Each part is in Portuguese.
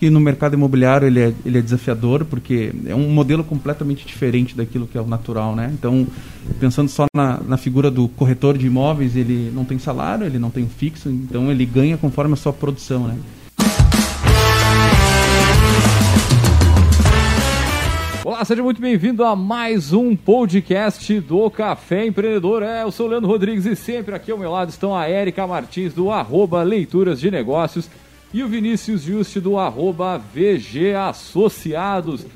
que no mercado imobiliário ele é, ele é desafiador porque é um modelo completamente diferente daquilo que é o natural, né? Então, pensando só na, na figura do corretor de imóveis, ele não tem salário, ele não tem fixo, então ele ganha conforme a sua produção, né? Olá, seja muito bem-vindo a mais um podcast do Café Empreendedor. É, eu sou o Leandro Rodrigues e sempre aqui ao meu lado estão a Érica Martins do Leituras de Negócios e o Vinícius Juste do arroba VG Associados.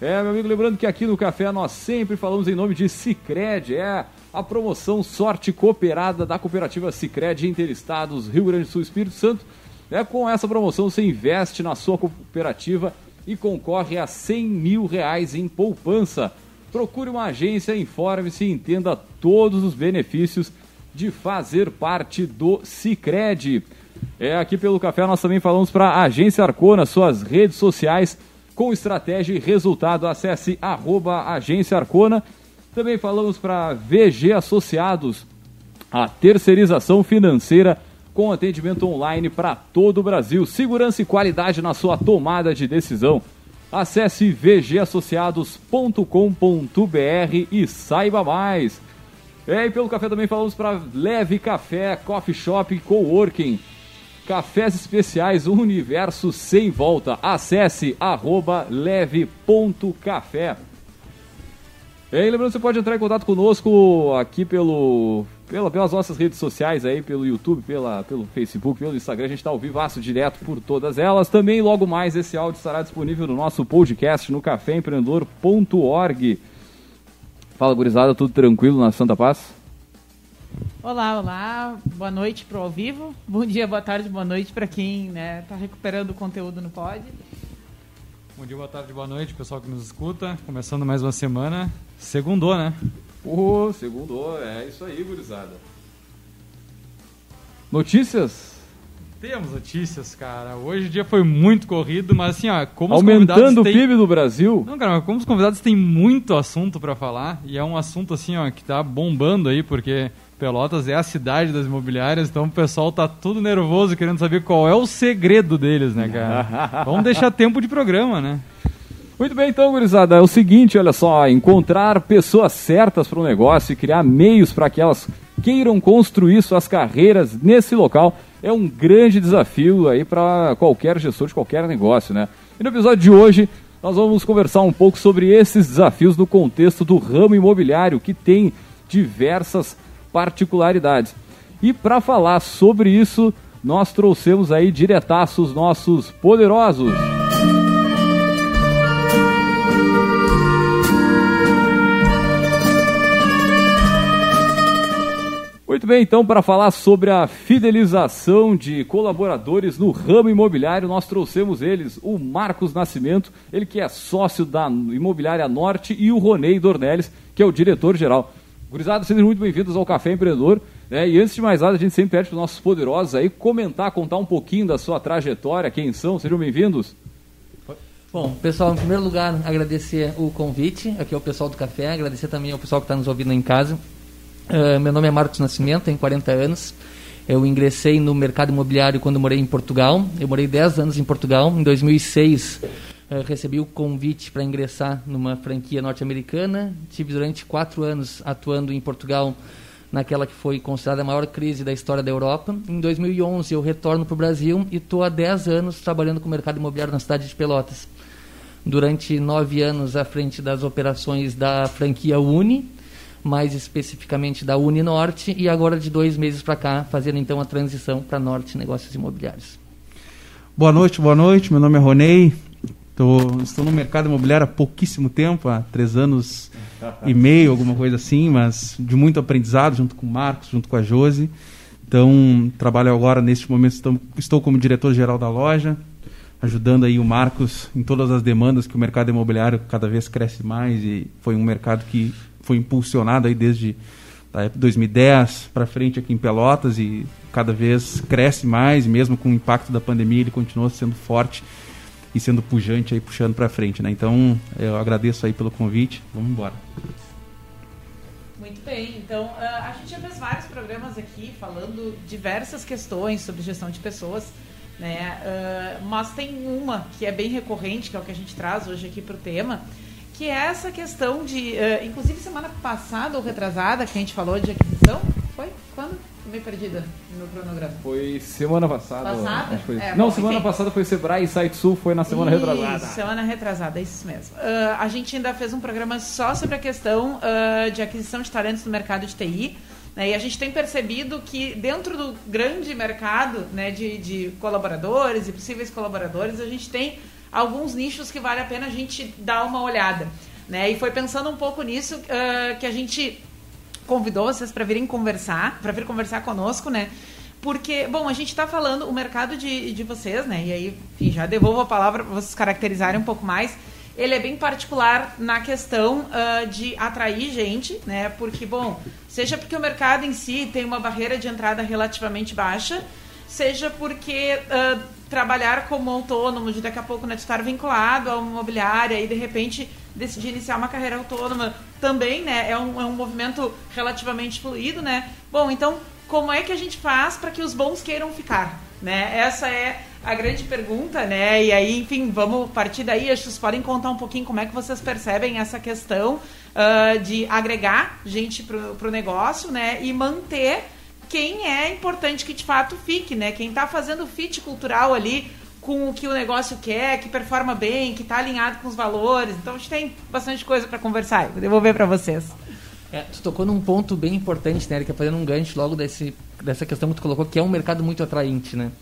É, meu amigo, lembrando que aqui no Café nós sempre falamos em nome de Cicred, é a promoção Sorte Cooperada da cooperativa Cicred Interestados Rio Grande do Sul Espírito Santo. É, com essa promoção você investe na sua cooperativa e concorre a 100 mil reais em poupança. Procure uma agência, informe-se e entenda todos os benefícios de fazer parte do Cicred. É, aqui pelo café nós também falamos para a Agência Arcona, suas redes sociais com estratégia e resultado. Acesse arroba Agência Arcona. Também falamos para VG Associados, a terceirização financeira com atendimento online para todo o Brasil. Segurança e qualidade na sua tomada de decisão. Acesse vgassociados.com.br e saiba mais. É, e pelo café também falamos para Leve Café, Coffee Shop e Coworking. Cafés especiais, um universo sem volta. Acesse arroba leve.café. E aí, lembrando, você pode entrar em contato conosco aqui pelo, pela, pelas nossas redes sociais aí, pelo YouTube, pela, pelo Facebook, pelo Instagram. A gente está ao vivaço direto por todas elas. Também, logo mais, esse áudio estará disponível no nosso podcast no caféempreendedor.org. Fala, gurizada, tudo tranquilo na Santa Paz? Olá, olá, boa noite para o ao vivo, bom dia, boa tarde, boa noite para quem está né, tá recuperando o conteúdo no pod. Bom dia, boa tarde, boa noite, pessoal que nos escuta. Começando mais uma semana. Segundou, né? Pô, segundou, é isso aí, gurizada. Notícias? Temos notícias, cara. Hoje o dia foi muito corrido, mas assim, ó, como Aumentando o têm... PIB do Brasil? Não, cara, mas como os convidados têm muito assunto para falar, e é um assunto assim, ó, que tá bombando aí, porque Pelotas é a cidade das imobiliárias, então o pessoal tá tudo nervoso querendo saber qual é o segredo deles, né, cara? Vamos deixar tempo de programa, né? Muito bem, então, gurizada, é o seguinte, olha só, encontrar pessoas certas para o negócio e criar meios para que elas queiram construir suas carreiras nesse local é um grande desafio aí para qualquer gestor de qualquer negócio, né? E no episódio de hoje nós vamos conversar um pouco sobre esses desafios no contexto do ramo imobiliário que tem diversas particularidades. E para falar sobre isso, nós trouxemos aí diretaços nossos poderosos. Muito bem, então, para falar sobre a fidelização de colaboradores no ramo imobiliário, nós trouxemos eles, o Marcos Nascimento, ele que é sócio da Imobiliária Norte, e o Ronei Dornelles, que é o diretor-geral. Gurizada, sejam muito bem-vindos ao Café Empreendedor. Né? E antes de mais nada, a gente sempre pede para os nossos poderosos aí comentar, contar um pouquinho da sua trajetória, quem são, sejam bem-vindos. Bom, pessoal, em primeiro lugar, agradecer o convite aqui ao pessoal do café, agradecer também ao pessoal que está nos ouvindo em casa. Uh, meu nome é Marcos Nascimento, tenho 40 anos. Eu ingressei no mercado imobiliário quando morei em Portugal. Eu morei 10 anos em Portugal. Em 2006, uh, recebi o convite para ingressar numa franquia norte-americana. Tive durante quatro anos atuando em Portugal naquela que foi considerada a maior crise da história da Europa. Em 2011 eu retorno para o Brasil e estou há 10 anos trabalhando com o mercado imobiliário na cidade de Pelotas. Durante nove anos à frente das operações da franquia Uni, mais especificamente da Uni Norte, e agora de dois meses para cá, fazendo então a transição para Norte Negócios Imobiliários. Boa noite, boa noite. Meu nome é Ronei, Tô, estou no mercado imobiliário há pouquíssimo tempo, há três anos e meio, alguma coisa assim, mas de muito aprendizado junto com o Marcos, junto com a Josi. Então, trabalho agora, neste momento, estou, estou como diretor-geral da loja, ajudando aí o Marcos em todas as demandas que o mercado imobiliário cada vez cresce mais e foi um mercado que foi impulsionado aí desde da época 2010 para frente aqui em Pelotas e cada vez cresce mais, mesmo com o impacto da pandemia, ele continua sendo forte e sendo pujante aí, puxando para frente, né? Então, eu agradeço aí pelo convite. Vamos embora. Muito bem, então a gente já fez vários programas aqui falando diversas questões sobre gestão de pessoas Né? Uh, mas tem uma que é bem recorrente, que é o que a gente traz hoje aqui para o tema, que é essa questão de. Uh, inclusive, semana passada ou retrasada, que a gente falou de aquisição. Foi? Quando? Meio perdida no cronograma. Foi semana passada. Passada? Foi... É, Não, bom, semana enfim. passada foi Sebrae e Site Sul, foi na semana Isso, retrasada. Semana retrasada, isso mesmo. Uh, a gente ainda fez um programa só sobre a questão uh, de aquisição de talentos no mercado de TI. Né, e a gente tem percebido que dentro do grande mercado né, de, de colaboradores e possíveis colaboradores, a gente tem alguns nichos que vale a pena a gente dar uma olhada. Né? E foi pensando um pouco nisso uh, que a gente convidou vocês para virem conversar, para vir conversar conosco, né? Porque, bom, a gente está falando o mercado de, de vocês, né? E aí, enfim, já devolvo a palavra para vocês caracterizarem um pouco mais. Ele é bem particular na questão uh, de atrair gente, né? Porque, bom, seja porque o mercado em si tem uma barreira de entrada relativamente baixa, seja porque uh, trabalhar como autônomo, de daqui a pouco né, estar vinculado a uma imobiliária e de repente decidir iniciar uma carreira autônoma também, né? É um, é um movimento relativamente fluido, né? Bom, então como é que a gente faz para que os bons queiram ficar, né? Essa é a grande pergunta, né? E aí, enfim, vamos partir daí. Acho que vocês podem contar um pouquinho como é que vocês percebem essa questão uh, de agregar gente para o negócio, né? E manter quem é importante que de fato fique, né? Quem está fazendo fit cultural ali com o que o negócio quer, que performa bem, que está alinhado com os valores. Então a gente tem bastante coisa para conversar. Vou devolver para vocês. É, tu tocou num ponto bem importante, né, Erika, fazendo um gancho logo desse, dessa questão que tu colocou, que é um mercado muito atraente, né?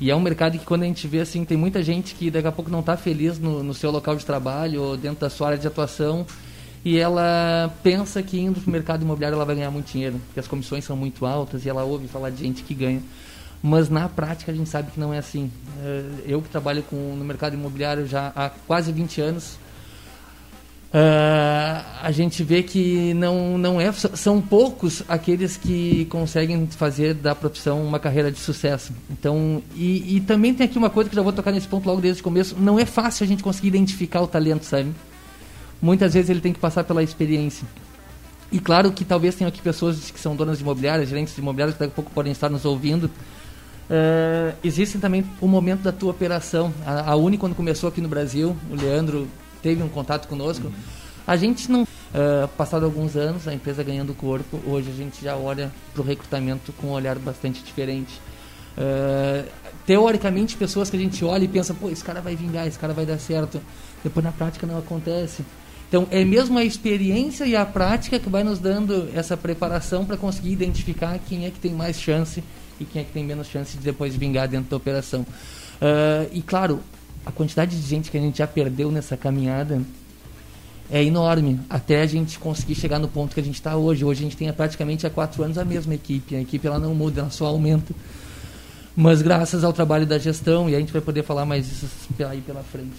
E é um mercado que quando a gente vê assim, tem muita gente que daqui a pouco não está feliz no, no seu local de trabalho ou dentro da sua área de atuação e ela pensa que indo para o mercado imobiliário ela vai ganhar muito dinheiro, porque as comissões são muito altas e ela ouve falar de gente que ganha. Mas na prática a gente sabe que não é assim. Eh, Eu que trabalho com, no mercado imobiliário já há quase 20 anos, eh, a gente vê que não, não é, são poucos aqueles que conseguem fazer da profissão uma carreira de sucesso. Então, e, e também tem aqui uma coisa que já vou tocar nesse ponto logo desde o começo, não é fácil a gente conseguir identificar o talento, sabe? Muitas vezes ele tem que passar pela experiência. E claro que talvez tenham aqui pessoas que são donas de imobiliárias, gerentes de imobiliárias, que daqui a pouco podem estar nos ouvindo. Uh, existe também o momento da tua operação. A, a Uni, quando começou aqui no Brasil, o Leandro teve um contato conosco. A gente não. Uh, passado alguns anos, a empresa ganhando corpo, hoje a gente já olha para o recrutamento com um olhar bastante diferente. Uh, teoricamente, pessoas que a gente olha e pensa, pô, esse cara vai vingar, esse cara vai dar certo. Depois na prática não acontece. Então, é mesmo a experiência e a prática que vai nos dando essa preparação para conseguir identificar quem é que tem mais chance e quem é que tem menos chance de depois vingar dentro da operação. Uh, e, claro, a quantidade de gente que a gente já perdeu nessa caminhada é enorme, até a gente conseguir chegar no ponto que a gente está hoje. Hoje a gente tem praticamente há quatro anos a mesma equipe. A equipe ela não muda, ela só aumenta. Mas graças ao trabalho da gestão, e a gente vai poder falar mais isso aí pela frente.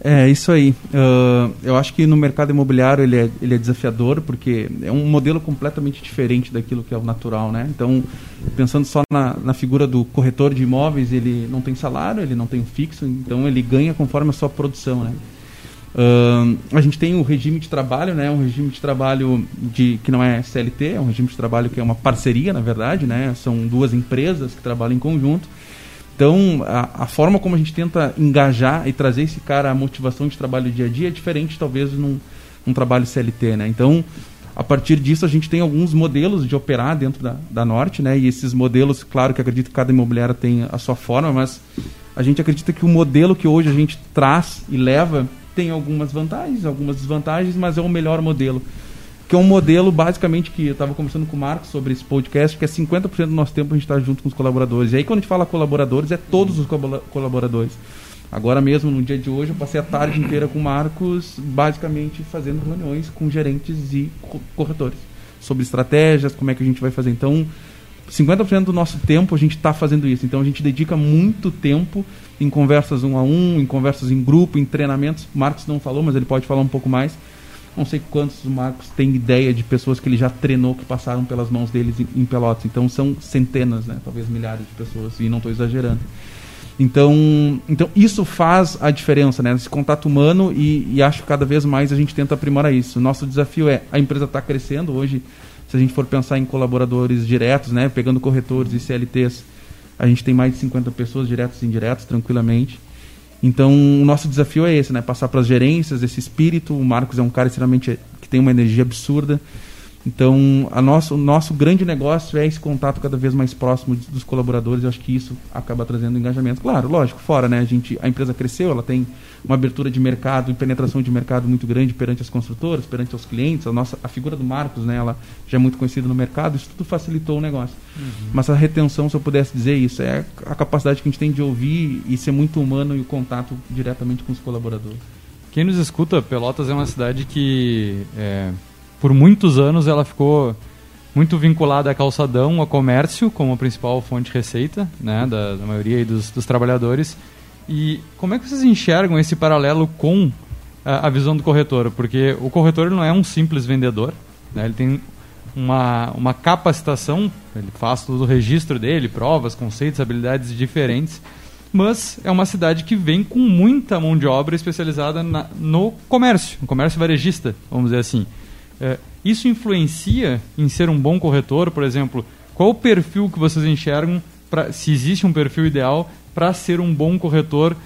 É, isso aí. Uh, eu acho que no mercado imobiliário ele é, ele é desafiador, porque é um modelo completamente diferente daquilo que é o natural, né? Então, pensando só na, na figura do corretor de imóveis, ele não tem salário, ele não tem fixo, então ele ganha conforme a sua produção, né? Uh, a gente tem o regime de trabalho, né? Um regime de trabalho de, que não é CLT, é um regime de trabalho que é uma parceria, na verdade, né? São duas empresas que trabalham em conjunto. Então, a, a, forma como a gente tenta engajar e trazer esse cara à motivação de trabalho dia a dia é diferente, talvez, num, num trabalho CLT, né? Então, a partir disso, a gente tem alguns modelos de operar dentro da, da Norte, né? E esses modelos, claro que acredito que cada imobiliária tem a sua forma, mas a gente acredita que o modelo que hoje a gente traz e leva tem algumas vantagens, algumas desvantagens, mas é o melhor modelo. Que é um modelo, basicamente, que eu estava conversando com o Marcos sobre esse podcast, que é 50% do nosso tempo a gente está junto com os colaboradores. E aí, quando a gente fala colaboradores, é todos os colaboradores. Agora mesmo, no dia de hoje, eu passei a tarde inteira com o Marcos, basicamente fazendo reuniões com gerentes e corretores sobre estratégias, como é que a gente vai fazer. Então, 50% do nosso tempo a gente está fazendo isso. Então, a gente dedica muito tempo em conversas um a um, em conversas em grupo, em treinamentos. O Marcos não falou, mas ele pode falar um pouco mais. Não sei quantos o Marcos tem ideia de pessoas que ele já treinou que passaram pelas mãos deles em Pelotas. Então são centenas, né? talvez milhares de pessoas, e não estou exagerando. Então, então isso faz a diferença, né? Esse contato humano e, e, acho que cada vez mais a gente tenta aprimorar isso. Nosso desafio é a empresa está crescendo hoje. Se a gente for pensar em colaboradores diretos, né? Pegando corretores e CLTs, A gente tem mais de 50 pessoas, diretos e indiretos, tranquilamente. Então, o nosso desafio é esse, né? Passar para as gerências esse espírito. O Marcos é um cara extremamente que tem uma energia absurda. Então, a nosso, o nosso grande negócio é esse contato cada vez mais próximo dos colaboradores. Eu acho que isso acaba trazendo engajamento. Claro, lógico, fora, né? A, gente, a empresa cresceu, ela tem uma abertura de mercado e penetração de mercado muito grande perante as construtoras, perante os clientes. A, nossa, a figura do Marcos, né? Ela já é muito conhecida no mercado. Isso tudo facilitou o negócio. Uhum. Mas a retenção, se eu pudesse dizer isso, é a capacidade que a gente tem de ouvir e ser muito humano e o contato diretamente com os colaboradores. Quem nos escuta, Pelotas é uma cidade que... É por muitos anos ela ficou muito vinculada a calçadão, a comércio, como a principal fonte de receita né, da, da maioria dos, dos, trabalhadores. E como é que vocês enxergam esse paralelo com a, a visão do corretor? Porque o corretor não é um simples vendedor, né, ele tem uma, uma capacitação, ele faz todo o registro dele, provas, conceitos, habilidades diferentes, mas é uma cidade que vem com muita mão de obra especializada na, no comércio, no comércio varejista, vamos dizer assim. É, isso influencia em ser um bom corretor, por exemplo? Qual o perfil que vocês enxergam, pra, se existe um perfil ideal, para ser um bom corretor?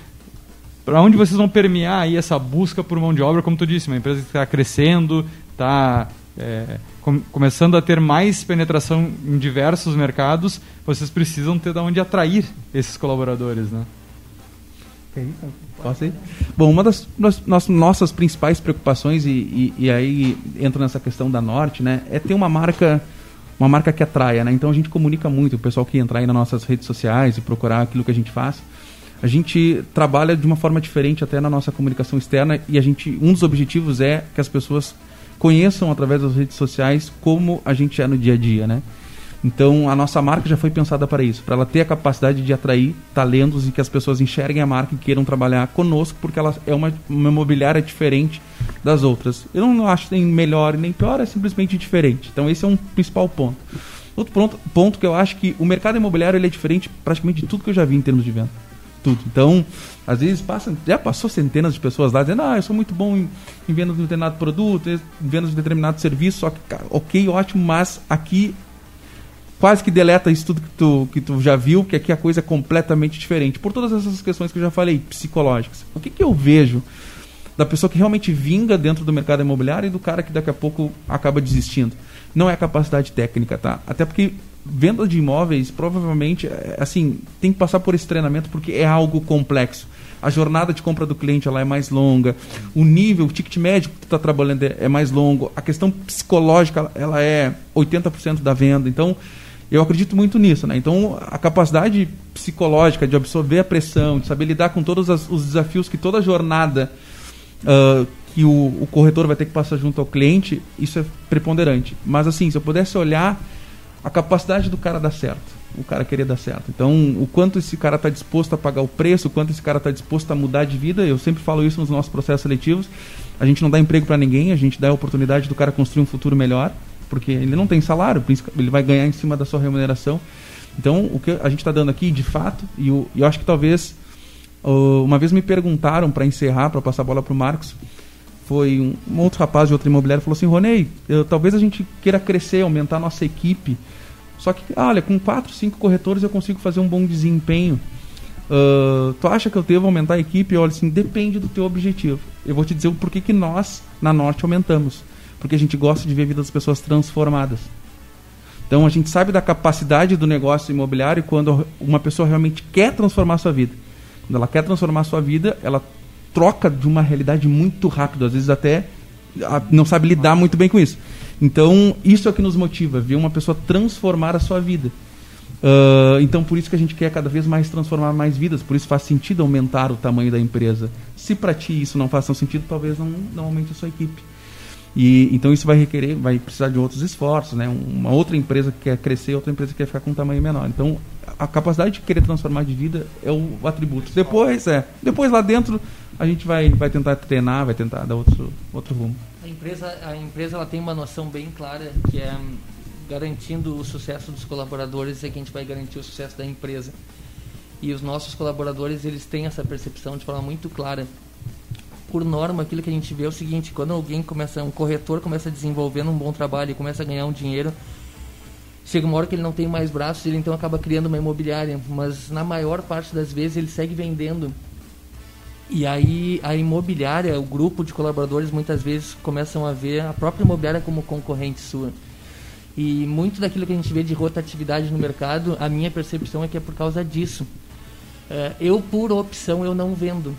Para onde vocês vão permear aí essa busca por mão de obra, como tu disse, uma empresa que está crescendo, está é, com, começando a ter mais penetração em diversos mercados, vocês precisam ter de onde atrair esses colaboradores, né? Posso ir? Bom, uma das nossas, nossas principais preocupações, e, e, e, aí entra nessa questão da Norte, né, é ter uma marca uma marca que atraia, né? Então a gente comunica muito, o pessoal que entrar aí nas nossas redes sociais e procurar aquilo que a gente faz. A gente trabalha de uma forma diferente até na nossa comunicação externa e a gente um dos objetivos é que as pessoas conheçam através das redes sociais como a gente é no dia a dia, né? Então a nossa marca já foi pensada para isso, para ela ter a capacidade de atrair talentos e que as pessoas enxerguem a marca e queiram trabalhar conosco, porque ela é uma, uma imobiliária diferente das outras. Eu não acho nem melhor nem pior, é simplesmente diferente. Então esse é um principal ponto. Outro ponto, ponto que eu acho que o mercado imobiliário ele é diferente praticamente de tudo que eu já vi em termos de venda. Tudo. Então, às vezes passa, já passou centenas de pessoas lá dizendo, ah, eu sou muito bom em, em venda de determinado produto, em venda de determinado serviço, só que, cara, ok, ótimo, mas aqui quase que deleta isso tudo que tu, que tu já viu, que aqui a coisa é completamente diferente. Por todas essas questões que eu já falei, psicológicas. O que, que eu vejo da pessoa que realmente vinga dentro do mercado imobiliário e do cara que daqui a pouco acaba desistindo? Não é a capacidade técnica, tá? Até porque venda de imóveis, provavelmente, é, assim, tem que passar por esse treinamento porque é algo complexo. A jornada de compra do cliente ela é mais longa, o nível, o ticket médio que tu está trabalhando é, é mais longo, a questão psicológica ela é 80% da venda. Então, eu acredito muito nisso, né? Então, a capacidade psicológica de absorver a pressão, de saber lidar com todos as, os desafios que toda jornada uh, que o, o, corretor vai ter que passar junto ao cliente, isso é preponderante. Mas, assim, se eu pudesse olhar a capacidade do cara dar certo, o cara querer dar certo. Então, o quanto esse cara está disposto a pagar o preço, o quanto esse cara está disposto a mudar de vida, eu sempre falo isso nos nossos processos seletivos. A gente não dá emprego para ninguém, a gente dá a oportunidade do cara construir um futuro melhor porque ele não tem salário, ele vai ganhar em cima da sua remuneração. Então, o que a gente está dando aqui, de fato, e eu, eu acho que talvez. Uh, uma vez me perguntaram, para encerrar, para passar a bola para o Marcos, foi um, um, outro rapaz de outra imobiliária falou assim: Ronei, talvez a gente queira crescer, aumentar a nossa equipe. Só que, olha, com quatro, cinco corretores eu consigo fazer um bom desempenho. Uh, tu acha que eu devo aumentar a equipe? Olha, assim, depende do teu objetivo. Eu vou te dizer o porquê que nós, na Norte, aumentamos porque a gente gosta de ver a vida das pessoas transformadas. Então a gente sabe da capacidade do negócio imobiliário quando uma pessoa realmente quer transformar a sua vida. Quando ela quer transformar a sua vida, ela troca de uma realidade muito rápido, às vezes até não sabe lidar muito bem com isso. Então, isso é o que nos motiva, ver uma pessoa transformar a sua vida. Uh, então, por isso que a gente quer cada vez mais transformar mais vidas, por isso faz sentido aumentar o tamanho da empresa. Se para ti isso não faz sentido, talvez não, não aumente a sua equipe. E, então isso vai requerer, vai precisar de outros esforços, né? Uma outra empresa que quer crescer, outra empresa que quer ficar com um tamanho menor. Então a capacidade de querer transformar de vida é o atributo. Depois, é, depois lá dentro a gente vai, vai tentar treinar, vai tentar dar outro, outro rumo. A empresa, a empresa ela tem uma noção bem clara que é garantindo o sucesso dos colaboradores é que a gente vai garantir o sucesso da empresa. E os nossos colaboradores eles têm essa percepção de forma muito clara por norma, aquilo que a gente vê é o seguinte: quando alguém começa, um corretor começa desenvolvendo um bom trabalho e começa a ganhar um dinheiro, chega uma hora que ele não tem mais braços, ele então acaba criando uma imobiliária, mas na maior parte das vezes ele segue vendendo. E aí a imobiliária, o grupo de colaboradores muitas vezes começam a ver a própria imobiliária como concorrente sua. E muito daquilo que a gente vê de rotatividade no mercado, a minha percepção é que é por causa disso. É, eu, por opção, eu não vendo.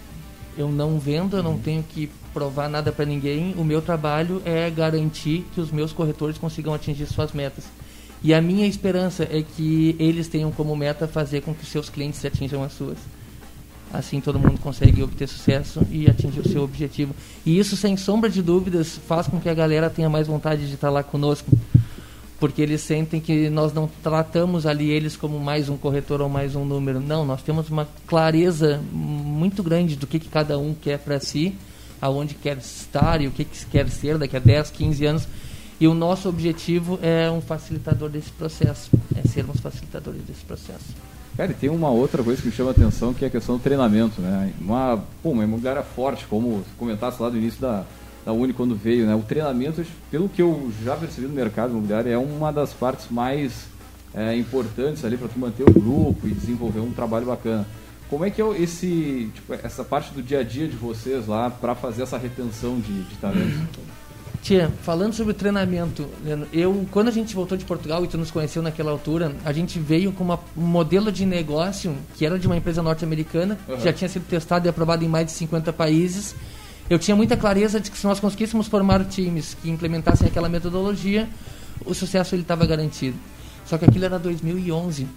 Eu não vendo, eu não tenho que provar nada para ninguém. O meu trabalho é garantir que os meus corretores consigam atingir suas metas. E a minha esperança é que eles tenham como meta fazer com que seus clientes atinjam as suas. Assim todo mundo consegue obter sucesso e atingir o seu objetivo. E isso, sem sombra de dúvidas, faz com que a galera tenha mais vontade de estar lá conosco. Porque eles sentem que nós não tratamos ali eles como mais um corretor ou mais um número. Não, nós temos uma clareza muito grande do que, que cada um quer para si, aonde quer estar e o que, que quer ser daqui a 10, 15 anos. E o nosso objetivo é um facilitador desse processo, é sermos facilitadores desse processo. Cara, e tem uma outra coisa que me chama a atenção, que é a questão do treinamento, né? Uma, pô, uma imobiliária forte, como comentasse lá do início da, da Uni quando veio, né? O treinamento, pelo que eu já percebi no mercado imobiliário, é uma das partes mais é, importantes ali para tu manter o grupo e desenvolver um trabalho bacana. Como é que é esse, tipo, essa parte do dia a dia de vocês lá para fazer essa retenção de, de talentos? Tia, falando sobre o treinamento, eu quando a gente voltou de Portugal e tu nos conheceu naquela altura, a gente veio com uma, um modelo de negócio que era de uma empresa norte-americana, uhum. que já tinha sido testado e aprovado em mais de 50 países. Eu tinha muita clareza de que se nós conseguíssemos formar times que implementassem aquela metodologia, o sucesso ele estava garantido. Só que aquilo era 2011.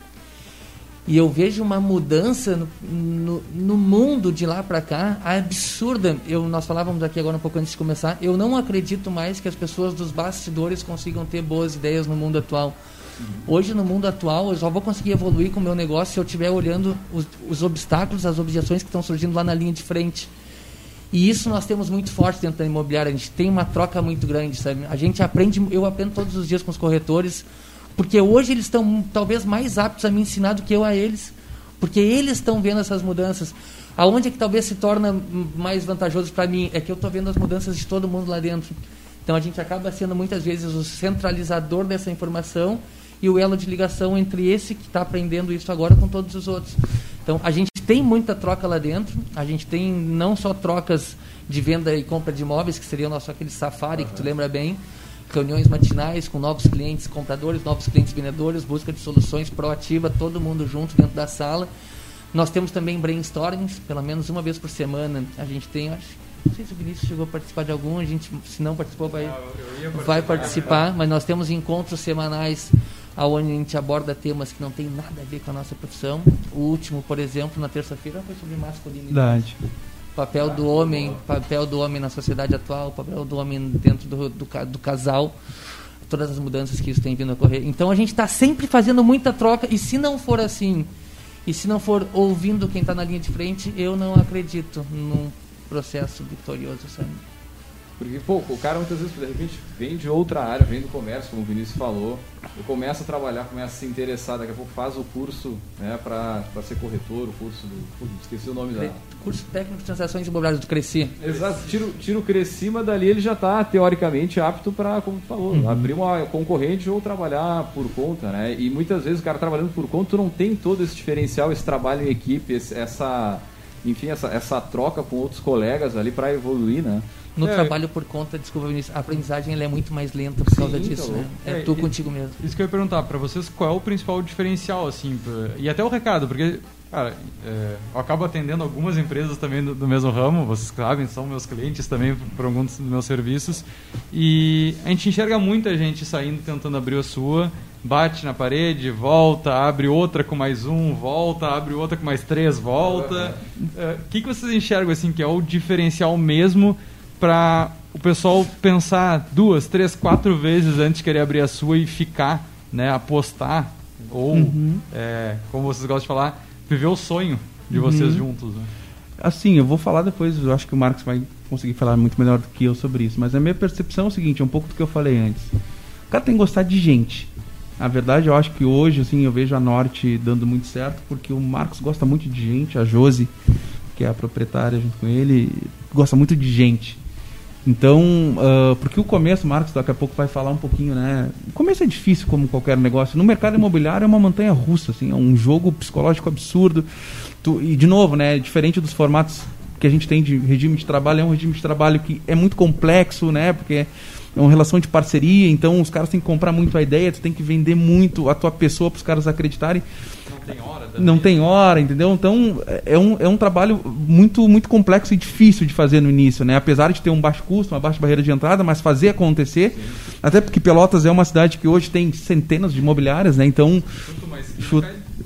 E eu vejo uma mudança no, no, no mundo de lá para cá absurda. Eu, nós falávamos aqui agora um pouco antes de começar. Eu não acredito mais que as pessoas dos bastidores consigam ter boas ideias no mundo atual. Hoje, no mundo atual, eu só vou conseguir evoluir com o meu negócio se eu estiver olhando os, os obstáculos, as objeções que estão surgindo lá na linha de frente. E isso nós temos muito forte dentro da imobiliária. A gente tem uma troca muito grande, sabe? A gente aprende, eu aprendo todos os dias com os corretores porque hoje eles estão talvez mais aptos a me ensinar do que eu a eles. Porque eles estão vendo essas mudanças. Aonde é que talvez se torna mais vantajoso para mim? É que eu estou vendo as mudanças de todo mundo lá dentro. Então a gente acaba sendo muitas vezes o centralizador dessa informação e o elo de ligação entre esse que está aprendendo isso agora com todos os outros. Então a gente tem muita troca lá dentro. A gente tem não só trocas de venda e compra de imóveis, que seria o nosso aquele safari uhum. que tu lembra bem, reuniões matinais com novos clientes, compradores, novos clientes vendedores, busca de soluções proativa, todo mundo junto dentro da sala. Nós temos também brainstormings, pelo menos uma vez por semana. A gente tem, acho, não sei se o Vinícius chegou a participar de algum, a gente, se não participou, vai, vai participar, mas nós temos encontros semanais onde a gente aborda temas que não tem nada a ver com a nossa profissão. O último, por exemplo, na terça-feira foi sobre masculinidade papel do homem, papel do homem na sociedade atual, papel do homem dentro do, do, do casal, todas as mudanças que isso tem vindo a ocorrer. Então a gente está sempre fazendo muita troca e se não for assim, e se não for ouvindo quem está na linha de frente, eu não acredito num processo vitorioso, sabe? Porque, pô, o cara muitas vezes, de repente, vem de outra área, vem do comércio, como o Vinícius falou, e começa a trabalhar, começa a se interessar, daqui a pouco faz o curso né, para ser corretor, o curso do. esqueci o nome da. Curso técnico de transações imobiliárias do Cresci. Exato, tira, tira o Cresci, mas dali ele já está, teoricamente, apto para, como tu falou, uhum. abrir uma concorrente ou trabalhar por conta, né? E muitas vezes o cara trabalhando por conta, tu não tem todo esse diferencial, esse trabalho em equipe, esse, essa. Enfim, essa, essa troca com outros colegas ali para evoluir, né? No é. trabalho por conta, desculpa, Vinícius, a aprendizagem é muito mais lenta por causa Sim, disso, então, né? É, é tu e, contigo mesmo. Isso que eu ia perguntar, para vocês, qual é o principal diferencial, assim, pra, e até o recado, porque, cara, é, eu acabo atendendo algumas empresas também do, do, mesmo ramo, vocês sabem, são meus clientes também por alguns dos meus serviços, e a gente enxerga muita gente saindo tentando abrir a sua, bate na parede, volta, abre outra com mais um, volta, abre outra com mais três, volta. O é, que, que vocês enxergam, assim, que é o diferencial mesmo para o pessoal pensar duas, três, quatro vezes antes de querer abrir a sua e ficar, né, apostar ou, uhum. é, como vocês gostam de falar, viver o sonho de uhum. vocês juntos. Né? Assim, eu vou falar depois, eu acho que o Marcos vai conseguir falar muito melhor do que eu sobre isso, mas a minha percepção é o seguinte, é um pouco do que eu falei antes. O cara tem que gostar de gente. A verdade, eu acho que hoje, assim, eu vejo a Norte dando muito certo, porque o Marcos gosta muito de gente, a Josi, que é a proprietária junto com ele, gosta muito de gente. Então, uh, porque o começo, Marcos, daqui a pouco vai falar um pouquinho, né? O começo é difícil, como qualquer negócio. No mercado imobiliário é uma montanha russa, assim, é um jogo psicológico absurdo. Tu, e, de novo, né? Diferente dos formatos que a gente tem de regime de trabalho, é um regime de trabalho que é muito complexo, né? Porque é uma relação de parceria, então os caras têm que comprar muito a ideia, tu tem que vender muito a tua pessoa para os caras acreditarem. Não tem hora. Não tem hora, entendeu? Então é um, é um trabalho muito muito complexo e difícil de fazer no início, né? Apesar de ter um baixo custo, uma baixa barreira de entrada, mas fazer acontecer, Sim. até porque Pelotas é uma cidade que hoje tem centenas de imobiliárias, né? Então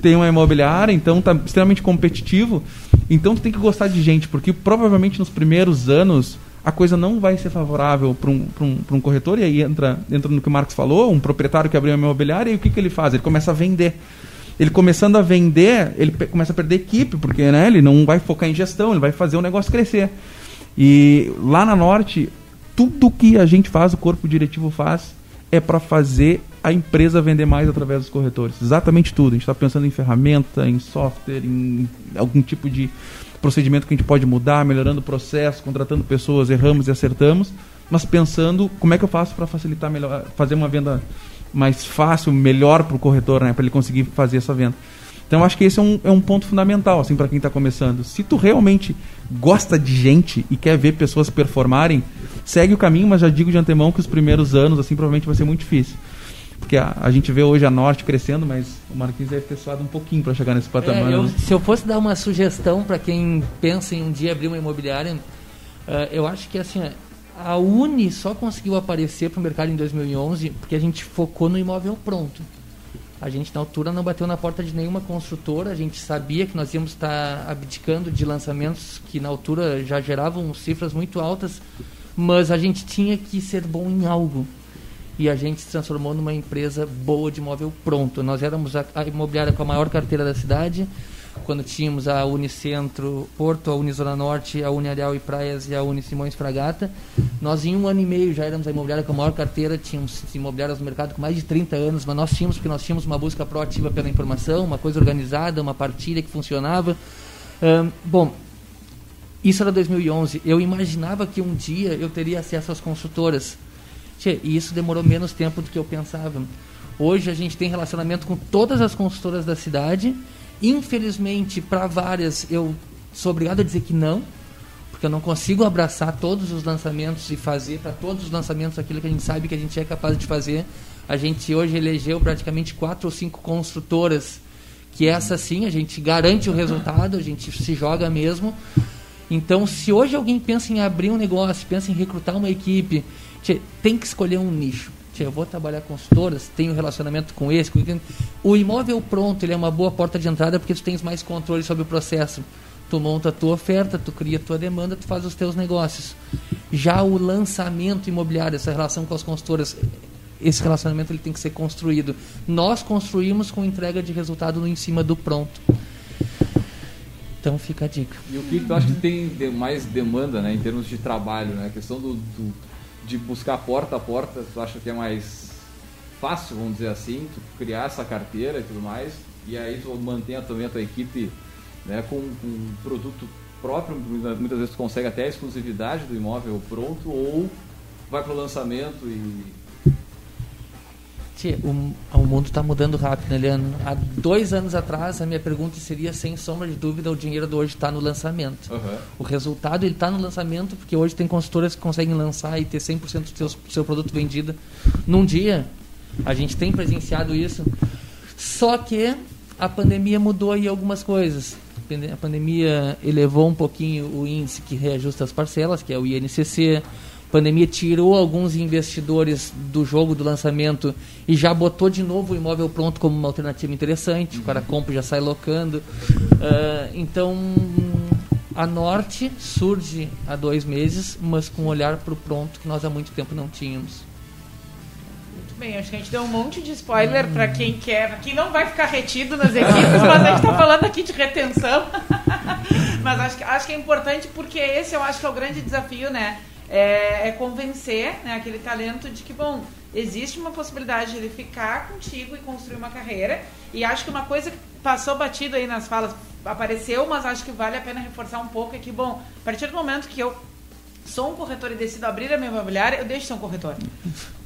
tem uma imobiliária, então tá extremamente competitivo. Então tu tem que gostar de gente, porque provavelmente nos primeiros anos a coisa não vai ser favorável para um, um, um corretor, e aí entra, entra no que o Marcos falou, um proprietário que abriu uma imobiliária, e o que, que ele faz? Ele começa a vender. Ele começando a vender, ele começa a perder equipe, porque né, ele não vai focar em gestão, ele vai fazer o negócio crescer. E lá na Norte, tudo que a gente faz, o corpo diretivo faz, é para fazer a empresa vender mais através dos corretores. Exatamente tudo. A gente está pensando em ferramenta, em software, em algum tipo de procedimento que a gente pode mudar, melhorando o processo, contratando pessoas, erramos e acertamos, mas pensando como é que eu faço para facilitar melhor, fazer uma venda mais fácil, melhor para o corretor, né, para ele conseguir fazer essa venda. Então acho que esse é um, é um ponto fundamental assim para quem está começando. Se tu realmente gosta de gente e quer ver pessoas performarem, segue o caminho, mas já digo de antemão que os primeiros anos assim provavelmente vai ser muito difícil. Porque a, a gente vê hoje a Norte crescendo, mas o Marquinhos deve ter suado um pouquinho para chegar nesse patamar. É, eu, né? Se eu fosse dar uma sugestão para quem pensa em um dia abrir uma imobiliária, uh, eu acho que assim, a Uni só conseguiu aparecer para o mercado em 2011 porque a gente focou no imóvel pronto. A gente, na altura, não bateu na porta de nenhuma construtora. A gente sabia que nós íamos estar abdicando de lançamentos que, na altura, já geravam cifras muito altas, mas a gente tinha que ser bom em algo e a gente se transformou numa empresa boa de imóvel pronto. Nós éramos a, a imobiliária com a maior carteira da cidade, quando tínhamos a Unicentro Porto, a Unizona Norte, a Uniareal e Praias e a Unisimões Fragata. Nós em um ano e meio já éramos a imobiliária com a maior carteira, tínhamos imobiliárias no mercado com mais de 30 anos, mas nós tínhamos porque nós tínhamos uma busca proativa pela informação, uma coisa organizada, uma partilha que funcionava. bom, isso era 2011. Eu imaginava que um dia eu teria acesso às consultoras E isso demorou menos tempo do que eu pensava. Hoje a gente tem relacionamento com todas as consultoras da cidade. Infelizmente, para várias, eu sou obrigado a dizer que não, porque eu não consigo abraçar todos os lançamentos e fazer para todos os lançamentos aquilo que a gente sabe que a gente é capaz de fazer. A gente hoje elegeu praticamente quatro ou cinco construtoras que essa sim a gente garante o resultado, a gente se joga mesmo. Então, se hoje alguém pensa em abrir um negócio, pensa em recrutar uma equipe, Tchê, tem que escolher um nicho. Tchê, eu vou trabalhar com consultoras, tenho relacionamento com esse. Com... O imóvel pronto ele é uma boa porta de entrada porque tu tens mais controle sobre o processo. Tu monta a tua oferta, tu cria a tua demanda, tu faz os teus negócios. Já o lançamento imobiliário, essa relação com as consultoras, esse relacionamento ele tem que ser construído. Nós construímos com entrega de resultado em cima do pronto. Então fica a dica. E o que tu acha que tem mais demanda né, em termos de trabalho? Né? A questão do, do de buscar porta a porta, tu acha que é mais fácil, vamos dizer assim, tu criar essa carteira e tudo mais, e aí tu mantém também a tua equipe né, com, com um produto próprio, muitas vezes tu consegue até a exclusividade do imóvel pronto, ou vai para o lançamento e Tia, o, o mundo está mudando rápido, né, Leandro? Há dois anos atrás, a minha pergunta seria, sem sombra de dúvida, o dinheiro de hoje está no lançamento. Uhum. O resultado ele está no lançamento, porque hoje tem consultoras que conseguem lançar e ter 100% do seu, seu produto vendido num dia. A gente tem presenciado isso. Só que a pandemia mudou aí algumas coisas. A pandemia elevou um pouquinho o índice que reajusta as parcelas, que é o INCC a pandemia tirou alguns investidores do jogo do lançamento e já botou de novo o imóvel pronto como uma alternativa interessante. O cara compra e já sai locando. Uh, então, a Norte surge há dois meses, mas com um olhar para o pronto que nós há muito tempo não tínhamos. Muito bem, acho que a gente deu um monte de spoiler para quem quer, quem não vai ficar retido nas equipes, mas a gente está falando aqui de retenção. mas acho que, acho que é importante porque esse eu acho que é o grande desafio, né? É, é convencer né, aquele talento de que, bom, existe uma possibilidade de ele ficar contigo e construir uma carreira. E acho que uma coisa que passou batido aí nas falas, apareceu, mas acho que vale a pena reforçar um pouco, é que, bom, a partir do momento que eu sou um corretor e decido abrir a minha imobiliária, eu deixo de ser um corretor.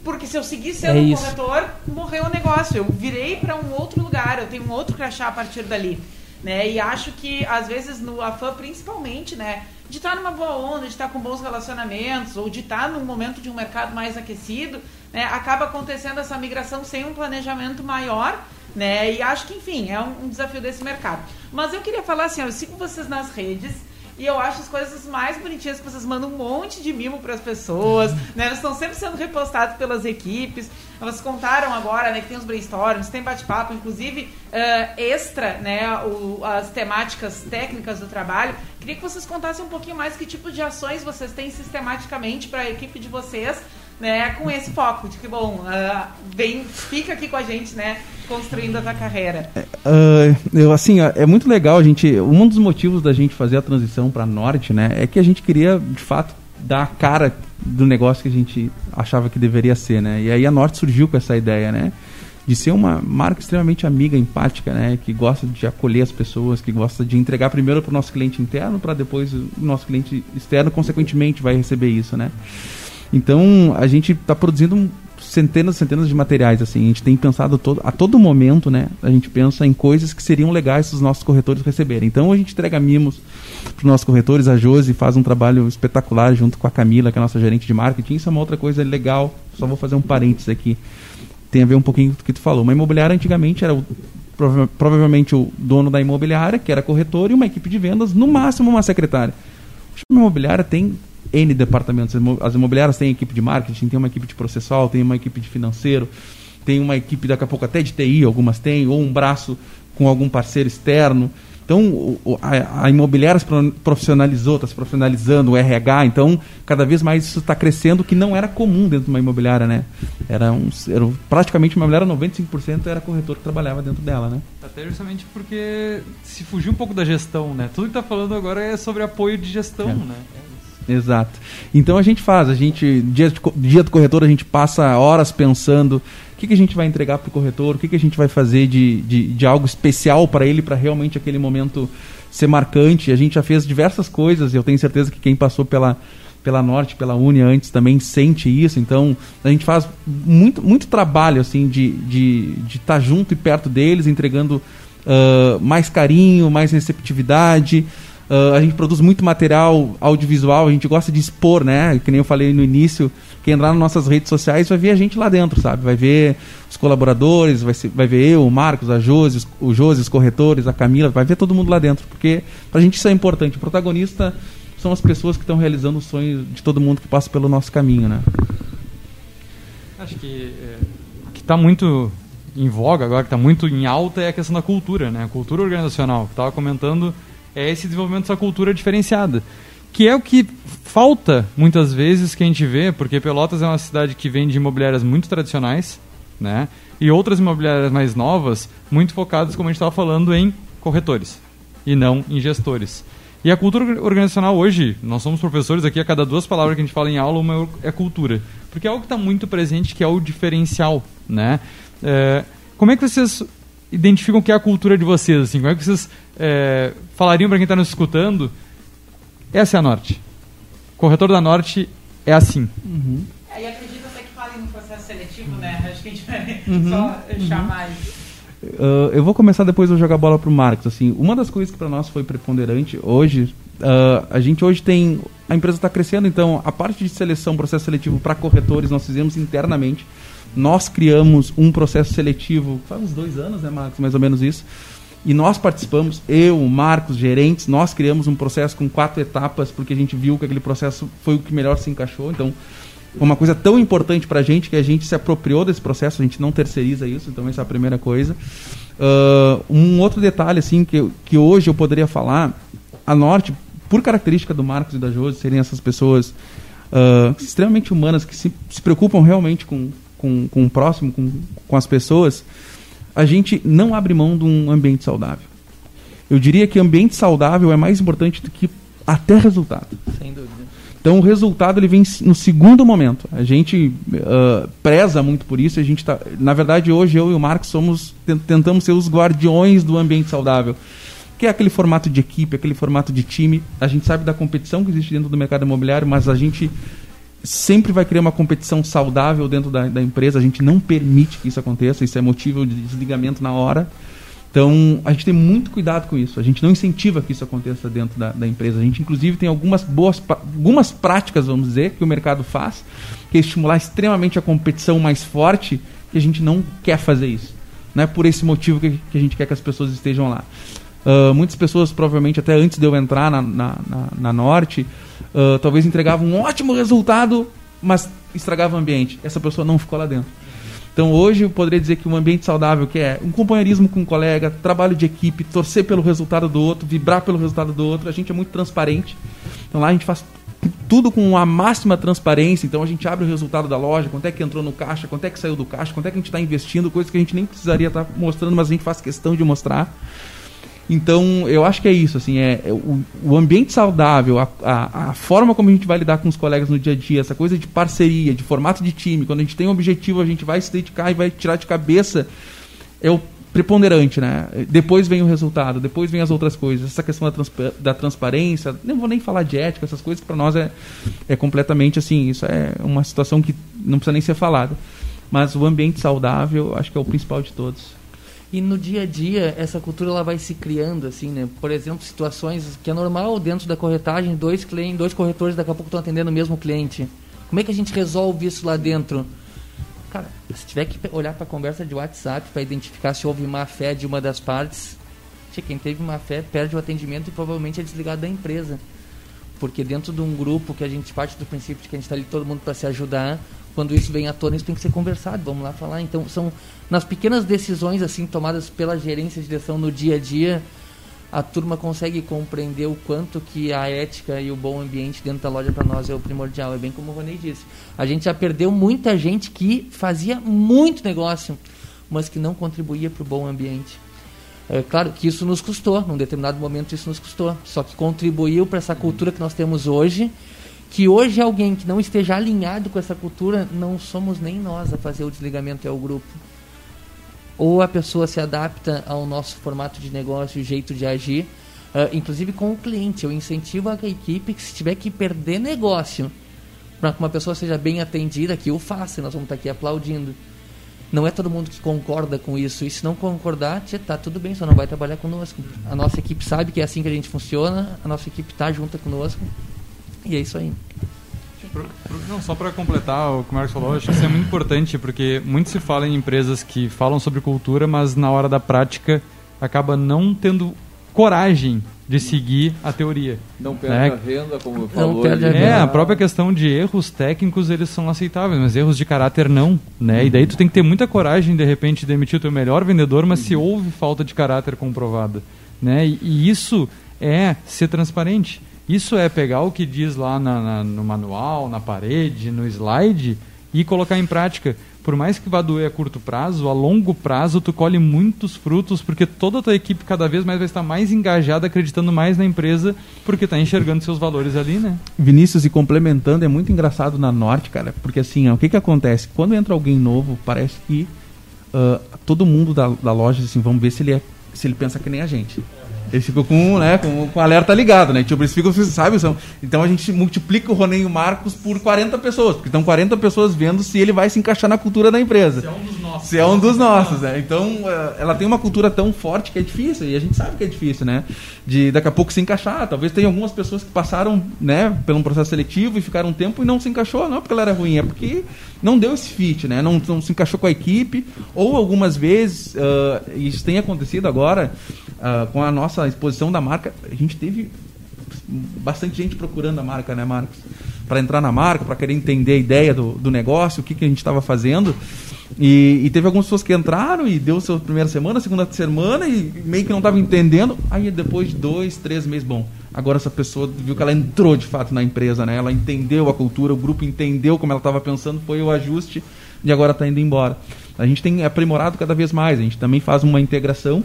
Porque se eu seguir É sendo um isso. corretor, morreu o negócio. Eu virei para um outro lugar, eu tenho um outro crachá a partir dali. Né? E acho que, às vezes, no AFAM, principalmente, né? De estar numa boa onda, de estar com bons relacionamentos, ou de estar num momento de um mercado mais aquecido, né? acaba acontecendo essa migração sem um planejamento maior, né? E acho que, enfim, é um, um desafio desse mercado. Mas eu queria falar assim, eu sigo vocês nas redes e eu acho as coisas mais bonitinhas que vocês mandam um monte de mimo para as pessoas, né? Eles estão sempre sendo repostados pelas equipes. Elas contaram agora, né, que tem os brainstorms, tem bate-papo, inclusive eh, extra, né, o- as temáticas técnicas do trabalho. Queria que vocês contassem um pouquinho mais que tipo de ações vocês têm sistematicamente para a equipe de vocês, né, com esse foco de que bom, ah, vem, fica aqui com a gente, né, construindo a tua carreira. Ah, eu, assim, é muito legal a gente. Um dos motivos da gente fazer a transição para norte, né, é que a gente queria, de fato, dar a cara do negócio que a gente achava que deveria ser, né? E aí a Norte surgiu com essa ideia, né? De ser uma marca extremamente amiga, empática, né? Que gosta de acolher as pessoas, que gosta de entregar primeiro para o nosso cliente interno, para depois o nosso cliente externo, consequentemente, vai receber isso, né? Então, a gente está produzindo centenas e centenas de materiais, assim. A gente tem pensado todo, a todo momento, né? A gente pensa em coisas que seriam legais para os nossos corretores receberem. Então, a gente entrega mimos para os nossos corretores. A Josi faz um trabalho espetacular junto com a Camila, que é a nossa gerente de marketing. Isso é uma outra coisa legal. Só vou fazer um parênteses aqui. Tem a ver um pouquinho com o que tu falou. Uma imobiliária antigamente era o, prova- provavelmente o dono da imobiliária, que era corretor, e uma equipe de vendas, no máximo uma secretária. Uma imobiliária tem N departamentos. As imo- As imobiliárias têm equipe de marketing, tem uma equipe de processual, tem uma equipe de financeiro, tem uma equipe daqui a pouco até de TI, algumas têm, ou um braço com algum parceiro externo. Então, a, a imobiliária se pro- profissionalizou, está se profissionalizando, o RH, então, cada vez mais isso está crescendo, que não era comum dentro de uma imobiliária, né? Era, um, era praticamente uma imobiliária, 95% era corretor que trabalhava dentro dela, né? Até justamente porque se fugir um pouco da gestão, né? Tudo que tá falando agora é sobre apoio de gestão, É. né? Exato. Então a gente faz, a gente, dia, de dia do corretor, a gente passa horas pensando o que, que a gente vai entregar para o corretor, o que, que a gente vai fazer de, de, de algo especial para ele, para realmente aquele momento ser marcante. A gente já fez diversas coisas, eu tenho certeza que quem passou pela, pela Norte, pela Uni antes também sente isso. Então a gente faz muito, muito trabalho assim de estar de, de estar junto e perto deles, entregando ah, mais carinho, mais receptividade. Ah, a gente produz muito material audiovisual, a gente gosta de expor, né? Que nem eu falei no início, quem entrar nas nossas redes sociais vai ver a gente lá dentro, sabe? Vai ver os colaboradores, vai, ser- vai ver eu, o Marcos, a Josi, os- o Josi, os corretores, a Camila, vai ver todo mundo lá dentro, porque pra gente isso é importante. O protagonista são as pessoas que estão realizando os sonhos de todo mundo que passa pelo nosso caminho, né? Acho que é, o que está muito em voga agora, que está muito em alta, é a questão da cultura, né? A cultura organizacional. Que estava comentando é esse desenvolvimento dessa cultura diferenciada. Que é o que falta muitas vezes que a gente vê, porque Pelotas é uma cidade que vem de imobiliárias muito tradicionais, né? E outras imobiliárias mais novas, muito focadas, como a gente estava falando, em corretores e não em gestores. E a cultura organizacional hoje, nós somos professores aqui, a cada duas palavras que a gente fala em aula, uma é cultura. Porque é algo que está muito presente, que é o diferencial, né? É, como é que vocês identificam o que é a cultura de vocês? Assim? Como é que vocês é, falariam para quem está nos escutando? Essa é a Norte. Corretor da Norte é assim. Aí acredito até que falem no processo seletivo, né? Acho que a gente vai Uhum, só chamar isso. Uh, eu vou começar depois eu jogar a bola pro Marcos. Assim, uma das coisas que para nós foi preponderante hoje, uh, a gente hoje tem a empresa está crescendo, então a parte de seleção, processo seletivo para corretores nós fizemos internamente. Nós criamos um processo seletivo faz uns dois anos, né, Marcos, mais ou menos isso. E nós participamos, eu, o Marcos, gerentes, nós criamos um processo com quatro etapas porque a gente viu que aquele processo foi o que melhor se encaixou. Então foi uma coisa tão importante para a gente que a gente se apropriou desse processo, a gente não terceiriza isso, então essa é a primeira coisa. Ah, um outro detalhe assim que, que hoje eu poderia falar, a Norte, por característica do Marcos e da Josi, serem essas pessoas ah, extremamente humanas, que se, se preocupam realmente com, com, com o próximo, com, com as pessoas, a gente não abre mão de um ambiente saudável. Eu diria que ambiente saudável é mais importante do que até resultado. Sem dúvida. Então o resultado ele vem no segundo momento. A gente ah, preza muito por isso. A gente tá, na verdade hoje eu e o Marcos somos ten- tentamos ser os guardiões do ambiente saudável, porque é aquele formato de equipe, aquele formato de time. A gente sabe da competição que existe dentro do mercado imobiliário, mas a gente sempre vai criar uma competição saudável dentro da, da empresa. A gente não permite que isso aconteça. Isso é motivo de desligamento na hora. Então, a gente tem muito cuidado com isso. A gente não incentiva que isso aconteça dentro da, da, empresa. A gente, inclusive, tem algumas boas, algumas práticas, vamos dizer, que o mercado faz, que é estimular extremamente a competição mais forte, e a gente não quer fazer isso. Não é por esse motivo que, que a gente quer que as pessoas estejam lá. Uh, muitas pessoas, provavelmente, até antes de eu entrar na, na, na, na Norte, uh, talvez entregavam um ótimo resultado, mas estragavam o ambiente. Essa pessoa não ficou lá dentro. Então hoje eu poderia dizer que um ambiente saudável, que é um companheirismo com um colega, trabalho de equipe, torcer pelo resultado do outro, vibrar pelo resultado do outro, a gente é muito transparente. Então lá a gente faz tudo com a máxima transparência. Então a gente abre o resultado da loja, quanto é que entrou no caixa, quanto é que saiu do caixa, quanto é que a gente está investindo, coisas que a gente nem precisaria estar tá mostrando, mas a gente faz questão de mostrar. Então, eu acho que é isso, assim, é, é o, o, ambiente saudável, a, a, a, forma como a gente vai lidar com os colegas no dia a dia, essa coisa de parceria, de formato de time, quando a gente tem um objetivo, a gente vai se dedicar e vai tirar de cabeça, é o preponderante, né? Depois vem o resultado, depois vem as outras coisas. Essa questão da, transpa da transparência, não vou nem falar de ética, essas coisas para nós é, é completamente assim, isso é uma situação que não precisa nem ser falada. Mas o ambiente saudável, acho que é o principal de todos. E no dia a dia, essa cultura ela vai se criando, assim, né? Por exemplo, situações que é normal dentro da corretagem, dois, clientes, dois corretores daqui a pouco estão atendendo o mesmo cliente. Como é que a gente resolve isso lá dentro? Cara, se tiver que olhar para a conversa de WhatsApp para identificar se houve má fé de uma das partes, quem teve má fé perde o atendimento e provavelmente é desligado da empresa. Porque dentro de um grupo que a gente parte do princípio de que a gente está ali todo mundo para se ajudar, quando isso vem à tona, isso tem que ser conversado, vamos lá falar. Então, são nas pequenas decisões assim tomadas pela gerência de direção no dia a dia, a turma consegue compreender o quanto que a ética e o bom ambiente dentro da loja para nós é o primordial. É bem como o Ronei disse. A gente já perdeu muita gente que fazia muito negócio, mas que não contribuía para o bom ambiente. É claro que isso nos custou, num determinado momento isso nos custou, só que contribuiu para essa cultura que nós temos hoje que hoje alguém que não esteja alinhado com essa cultura, não somos nem nós a fazer o desligamento é o grupo. Ou a pessoa se adapta ao nosso formato de negócio, o jeito de agir, uh, inclusive com o cliente. Eu incentivo a equipe que se tiver que perder negócio para que uma pessoa seja bem atendida, que o faça, nós vamos estar aqui aplaudindo. Não é todo mundo que concorda com isso. E se não concordar, está tudo bem, só não vai trabalhar conosco. A nossa equipe sabe que é assim que a gente funciona, a nossa equipe está junto conosco e é isso aí. Não, só para completar o que o Marcos falou, acho que isso é muito importante, porque muito se fala em empresas que falam sobre cultura, mas na hora da prática acaba não tendo coragem de seguir a teoria. Não perde né? a venda, como falou. Perde a É, a própria questão de erros técnicos, eles são aceitáveis, mas erros de caráter não, né? E daí tu tem que ter muita coragem, de repente, demitir o teu melhor vendedor, mas se houve falta de caráter comprovada, né? E, e isso é ser transparente. Isso é pegar o que diz lá na, na, no manual, na parede, no slide e colocar em prática. Por mais que vá doer a curto prazo, a longo prazo tu colhe muitos frutos, porque toda a tua equipe cada vez mais vai estar mais engajada, acreditando mais na empresa, porque está enxergando seus valores ali, né? Vinícius, e complementando, é muito engraçado na Norte, cara, porque assim, ó, o que que acontece? Quando entra alguém novo, parece que uh, todo mundo da, da loja, assim, vamos ver se ele, é, se ele pensa que nem a gente. Eles ficam com, né, com, com alerta ligado, né? Tipo, eles ficam, sabe? São, então a gente multiplica o Ronei e o Marcos por 40 pessoas, porque estão 40 pessoas vendo se ele vai se encaixar na cultura da empresa. Se é um dos nossos. Se é um dos nossos, né? Então eh, ela tem uma cultura tão forte que é difícil, e a gente sabe que é difícil, né? De daqui a pouco se encaixar. Talvez tenha algumas pessoas que passaram, né, pelo um processo seletivo e ficaram um tempo e não se encaixou, não é porque ela era ruim, é porque não deu esse fit, né? Não, não se encaixou com a equipe, ou algumas vezes, uh, isso tem acontecido agora, uh, com a nossa exposição da marca, a gente teve bastante gente procurando a marca, né, Marcos? Para entrar na marca, para querer entender a ideia do, do negócio, o que, que a gente estava fazendo. E, e, teve algumas pessoas que entraram e deu sua primeira semana, segunda semana e meio que não estava entendendo. Aí depois de dois, três meses, bom, agora essa pessoa viu que ela entrou de fato na empresa, né? Ela entendeu a cultura, o grupo entendeu como ela estava pensando, foi o ajuste e agora está indo embora. A gente tem aprimorado cada vez mais, a gente também faz uma integração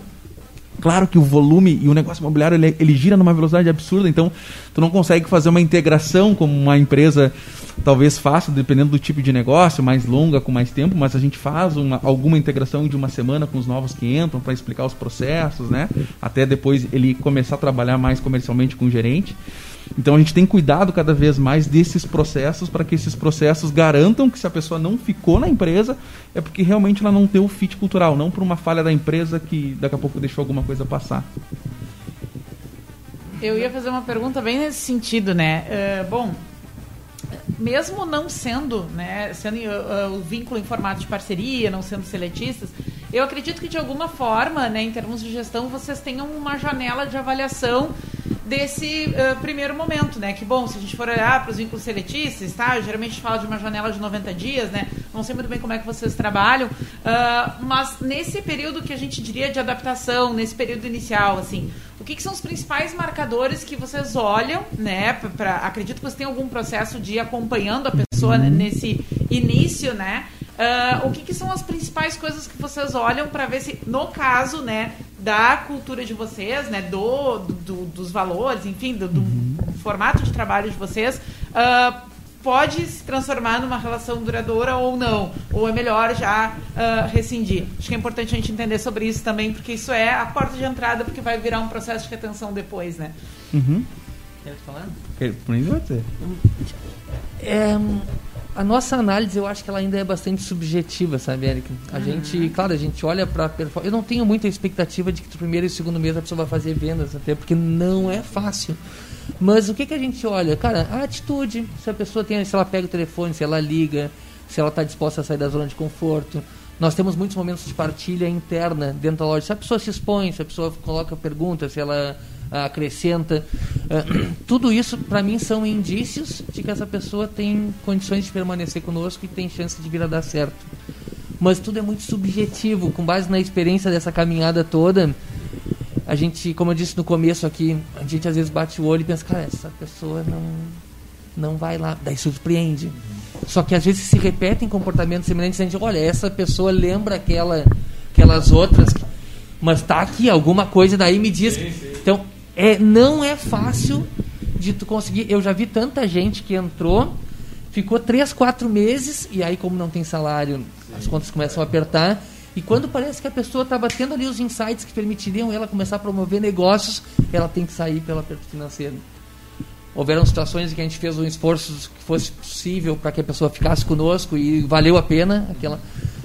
Claro que o volume e o negócio imobiliário ele, ele gira numa velocidade absurda, então tu não consegue fazer uma integração como uma empresa talvez faça, dependendo do tipo de negócio, mais longa, com mais tempo, mas a gente faz uma, alguma integração de uma semana com os novos que entram para explicar os processos, né? Até depois ele começar a trabalhar mais comercialmente com o gerente. Então a gente tem cuidado cada vez mais desses processos para que esses processos garantam que se a pessoa não ficou na empresa é porque realmente ela não tem o fit cultural, não por uma falha da empresa que daqui a pouco deixou alguma coisa passar. Eu ia fazer uma pergunta bem nesse sentido, né? Uh, bom, mesmo não sendo, né, sendo uh, o vínculo em formato de parceria, não sendo seletistas, eu acredito que de alguma forma, né, em termos de gestão, vocês tenham uma janela de avaliação desse uh, primeiro momento, né? Que bom, se a gente for olhar para os vínculos seletistas, tá? Geralmente a gente fala de uma janela de 90 dias, né? Não sei muito bem como é que vocês trabalham, uh, mas nesse período que a gente diria de adaptação, nesse período inicial, assim, o que, que são os principais marcadores que vocês olham, né? Pra, pra acredito que você tem algum processo de ir acompanhando a pessoa uhum. nesse início, né? Uh, o que, que, são as principais coisas que vocês olham para ver se, no caso, né, da cultura de vocês, né, do, do dos valores, enfim, do, do uhum. formato de trabalho de vocês, uh, pode se transformar numa relação duradoura ou não, ou é melhor já uh, rescindir. Acho que é importante a gente entender sobre isso também, porque isso é a porta de entrada, porque vai virar um processo de retenção depois, né? Uhum. Quer falar? Por mim, pode ser. É, a nossa análise, eu acho que ela ainda é bastante subjetiva, sabe, Érica? A uhum. gente, claro, a gente olha para Eu não tenho muita expectativa de que no primeiro e segundo mês a pessoa vai fazer vendas, até porque não é fácil. Mas o que, que a gente olha? Cara, a atitude, se a pessoa tem, se ela pega o telefone, se ela liga, se ela está disposta a sair da zona de conforto. Nós temos muitos momentos de partilha interna dentro da loja. Se a pessoa se expõe, se a pessoa coloca perguntas, se ela acrescenta. Uh, tudo isso, para mim, são indícios de que essa pessoa tem condições de permanecer conosco e tem chance de vir a dar certo. Mas tudo é muito subjetivo, com base na experiência dessa caminhada toda. A gente, como eu disse no começo aqui, a gente às vezes bate o olho e pensa, cara, essa pessoa não, não vai lá. Daí surpreende. Só que às vezes se repetem comportamentos semelhantes. A gente, olha, essa pessoa lembra aquela, aquelas outras, mas tá aqui, alguma coisa daí me diz. Sim, sim. Então, é, não é fácil de tu conseguir. Eu já vi tanta gente que entrou, ficou três, quatro meses, e aí, como não tem salário, Sim. as contas começam a apertar. E quando parece que a pessoa está batendo ali os insights que permitiriam ela começar a promover negócios, ela tem que sair pelo aperto financeiro. Houveram situações em que a gente fez um esforço que fosse possível para que a pessoa ficasse conosco e valeu a pena aquela.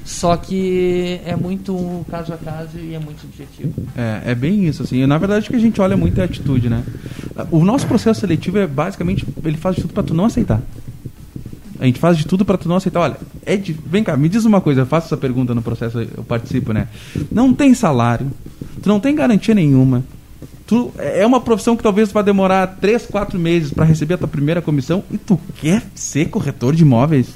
Só que é muito caso a caso e é muito subjetivo. É, é bem isso, assim. Na verdade, o que a gente olha muito é a atitude, né? O nosso processo seletivo é basicamente, ele faz de tudo para tu não aceitar. A gente faz de tudo para tu não aceitar. Olha, é de... vem cá, me diz uma coisa, eu faço essa pergunta no processo, eu participo, né? Não tem salário, tu não tem garantia nenhuma. Tu, é uma profissão que talvez vai demorar 3, 4 meses para receber a tua primeira comissão e tu quer ser corretor de imóveis?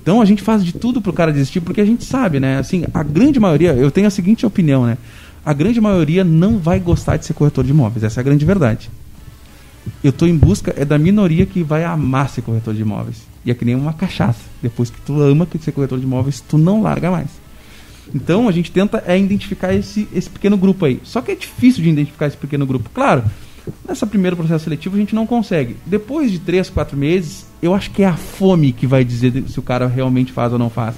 Então a gente faz de tudo pro cara desistir, porque a gente sabe, né? Assim, a grande maioria, eu tenho a seguinte opinião, né? A grande maioria não vai gostar de ser corretor de imóveis, essa é a grande verdade. Eu estou em busca é da minoria que vai amar ser corretor de imóveis. E é que nem uma cachaça. Depois que tu ama ser corretor de imóveis, tu não larga mais. Então a gente tenta é identificar esse, esse pequeno grupo aí. Só que é difícil de identificar esse pequeno grupo. Claro, nessa primeiro processo seletivo a gente não consegue. Depois de três, quatro meses, eu acho que é a fome que vai dizer se o cara realmente faz ou não faz.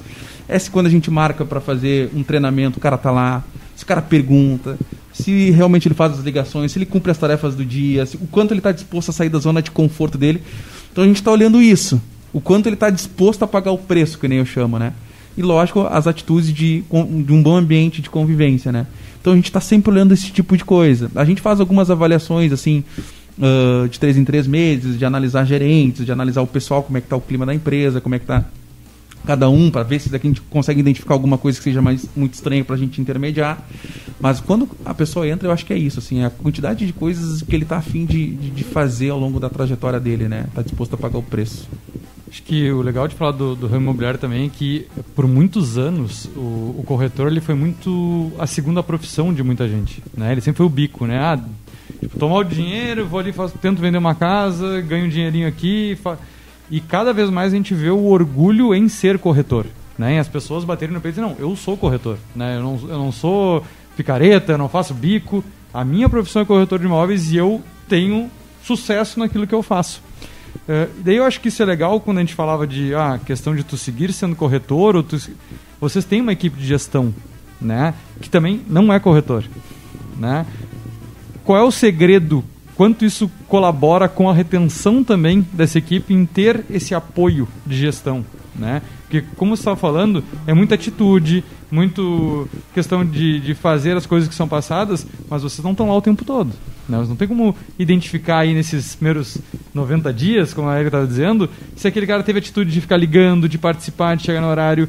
É se quando a gente marca para fazer um treinamento, o cara tá lá, se o cara pergunta, se realmente ele faz as ligações, se ele cumpre as tarefas do dia, se, o quanto ele está disposto a sair da zona de conforto dele. Então a gente está olhando isso. O quanto ele está disposto a pagar o preço, que nem eu chamo, né? E lógico, as atitudes de, de um bom ambiente de convivência, né? Então a gente está sempre olhando esse tipo de coisa. A gente faz algumas avaliações, assim, uh, de três em três meses, de analisar gerentes, de analisar o pessoal, como é que está o clima da empresa, como é que está cada um, para ver se daqui a gente consegue identificar alguma coisa que seja mais muito estranha para a gente intermediar. Mas quando a pessoa entra, eu acho que é isso, assim, a quantidade de coisas que ele está afim de, de, de, fazer ao longo da trajetória dele, né? Está disposto a pagar o preço. Acho que o legal de falar do, do ramo imobiliário também é que por muitos anos o, o, corretor ele foi muito a segunda profissão de muita gente, né? Ele sempre foi o bico, né? Ah, Tipo, tomar o dinheiro, vou ali, faço, tento vender uma casa, ganho um dinheirinho aqui. Fa... E cada vez mais a gente vê o orgulho em ser corretor. Né? E as pessoas baterem no peito e não, eu sou corretor. Né? Eu, não, eu não sou picareta, eu não faço bico. A minha profissão é corretor de imóveis e eu tenho sucesso naquilo que eu faço. Uh, daí eu acho que isso é legal quando a gente falava de ah, questão de tu seguir sendo corretor ou tu, vocês têm uma equipe de gestão, né, que também não é corretor, né? Qual é o segredo? Quanto isso colabora com a retenção também dessa equipe em ter esse apoio de gestão, né? Porque como você estava falando, é muita atitude, muito questão de, de fazer as coisas que são passadas, mas vocês não estão lá o tempo todo. Né? Não tem como identificar aí nesses primeiros 90 dias, como a Erika estava dizendo, se aquele cara teve atitude de ficar ligando, de participar, de chegar no horário.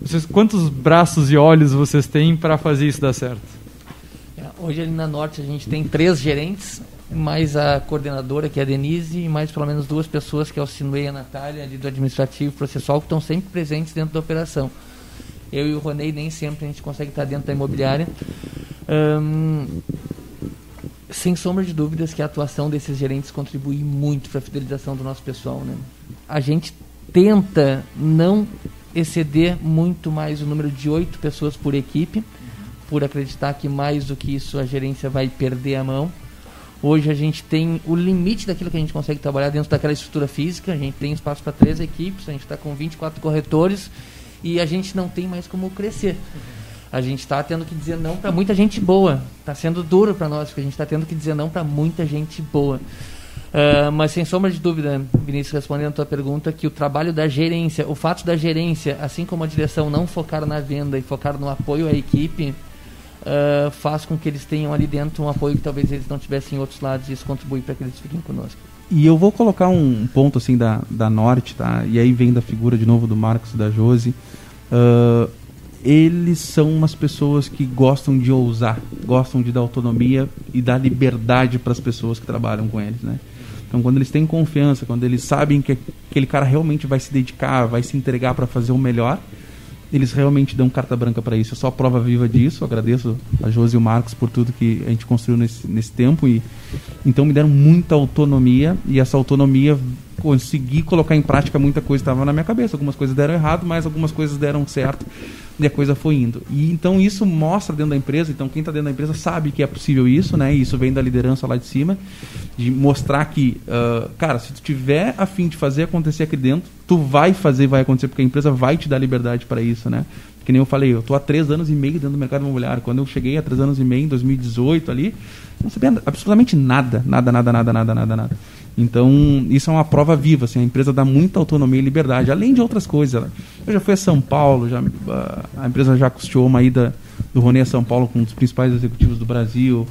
Vocês, quantos braços e olhos vocês têm para fazer isso dar certo? É, hoje ali na Norte a gente tem três gerentes, mais a coordenadora, que é a Denise, e mais pelo menos duas pessoas, que é o Sinuei e a Natália, ali do administrativo processual, que estão sempre presentes dentro da operação. Eu e o Ronei nem sempre a gente consegue estar dentro da imobiliária. sem sombra de dúvidas que a atuação desses gerentes contribui muito para a fidelização do nosso pessoal. Né? A gente tenta não exceder muito mais o número de oito pessoas por equipe, por acreditar que mais do que isso a gerência vai perder a mão. Hoje a gente tem o limite daquilo que a gente consegue trabalhar dentro daquela estrutura física. A gente tem espaço para três equipes, a gente está com 24 corretores e a gente não tem mais como crescer. A gente está tendo que dizer não para muita gente boa. Está sendo duro para nós, porque a gente está tendo que dizer não para muita gente boa. Uh, mas sem sombra de dúvida, Vinícius, respondendo a tua pergunta, que o trabalho da gerência, o fato da gerência, assim como a direção, não focar na venda e focar no apoio à equipe, uh, faz com que eles tenham ali dentro um apoio que talvez eles não tivessem em outros lados e isso contribui para que eles fiquem conosco. E eu vou colocar um ponto assim da, da Norte, tá? E aí vem da figura de novo do Marcos da Josi. Uh, eles são umas pessoas que gostam de ousar, gostam de dar autonomia e dar liberdade para as pessoas que trabalham com eles, né? Então, quando eles têm confiança, quando eles sabem que aquele cara realmente vai se dedicar, vai se entregar para fazer o melhor, eles realmente dão carta branca para isso. Eu sou a prova viva disso. Eu agradeço a Josi e o Marcos por tudo que a gente construiu nesse, nesse tempo. e Então me deram muita autonomia e essa autonomia consegui colocar em prática muita coisa estava na minha cabeça. Algumas coisas deram errado, mas algumas coisas deram certo e a coisa foi indo. E então isso mostra dentro da empresa, então quem está dentro da empresa sabe que é possível isso, né? E isso vem da liderança lá de cima, de mostrar que, uh, cara, se tu tiver a fim de fazer acontecer aqui dentro, tu vai fazer, vai acontecer, porque a empresa vai te dar liberdade para isso, né? Que nem eu falei, eu tô há três anos e meio dentro do mercado imobiliário. Quando eu cheguei há três anos e meio, em 2018 ali, não sabia absolutamente nada, nada, nada, nada, nada, nada, nada. Então, isso é uma prova viva, assim, a empresa dá muita autonomia e liberdade, além de outras coisas. Eu já fui a São Paulo, já, a empresa já custeou uma ida do Ronê a São Paulo com um dos principais executivos do Brasil.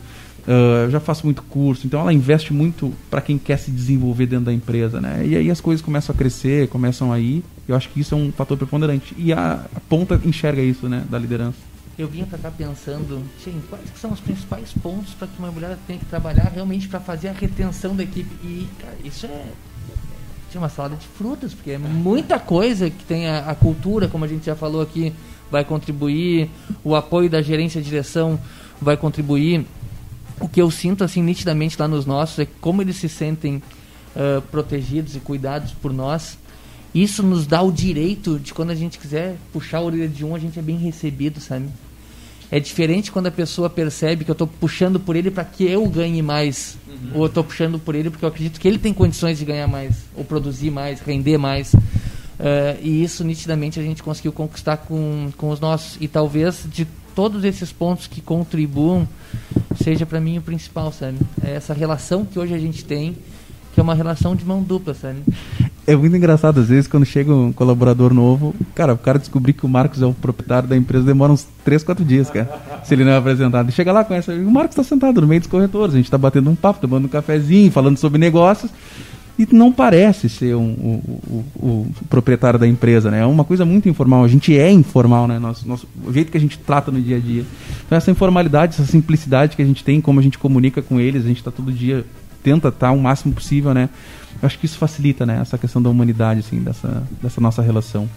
Uh, eu já faço muito curso, então ela investe muito para quem quer se desenvolver dentro da empresa, né? E aí as coisas começam a crescer, começam a ir. Eu acho que isso é um fator preponderante. E a, a ponta enxerga isso, né, da liderança eu vinha para cá pensando, gente, quais são os principais pontos para que uma mulher tenha que trabalhar realmente para fazer a retenção da equipe? E, cara, isso é tinha uma salada de frutas, porque é muita coisa que tem a, a, cultura, como a gente já falou aqui, vai contribuir, o apoio da gerência e direção vai contribuir. O que eu sinto assim nitidamente lá nos nossos é como eles se sentem uh, protegidos e cuidados por nós. Isso nos dá o direito de quando a gente quiser puxar a orelha de um, a gente é bem recebido, sabe? É diferente quando a pessoa percebe que eu estou puxando por ele para que eu ganhe mais. Uhum. Ou eu estou puxando por ele porque eu acredito que ele tem condições de ganhar mais, ou produzir mais, render mais. Uh, e isso nitidamente a gente conseguiu conquistar com, com os nossos. E talvez de todos esses pontos que contribuam, seja para mim o principal, sabe? É essa relação que hoje a gente tem, que é uma relação de mão dupla, sabe? É muito engraçado, às vezes, quando chega um colaborador novo, cara, o cara descobrir que o Marcos é o proprietário da empresa demora uns 3, 4 dias, cara, se ele não é apresentado. Chega lá, conhece, o Marcos está sentado no meio dos corretores, a gente está batendo um papo, tomando um cafezinho, falando sobre negócios, e não parece ser um, o, o, o, proprietário da empresa, né? É uma coisa muito informal, a gente é informal, né? Nosso, nosso, o jeito que a gente trata no dia a dia. Então, essa informalidade, essa simplicidade que a gente tem, como a gente comunica com eles, a gente está todo dia, tenta estar tá o máximo possível, né? Eu acho que isso facilita, né, essa questão da humanidade, assim, dessa, dessa nossa relação.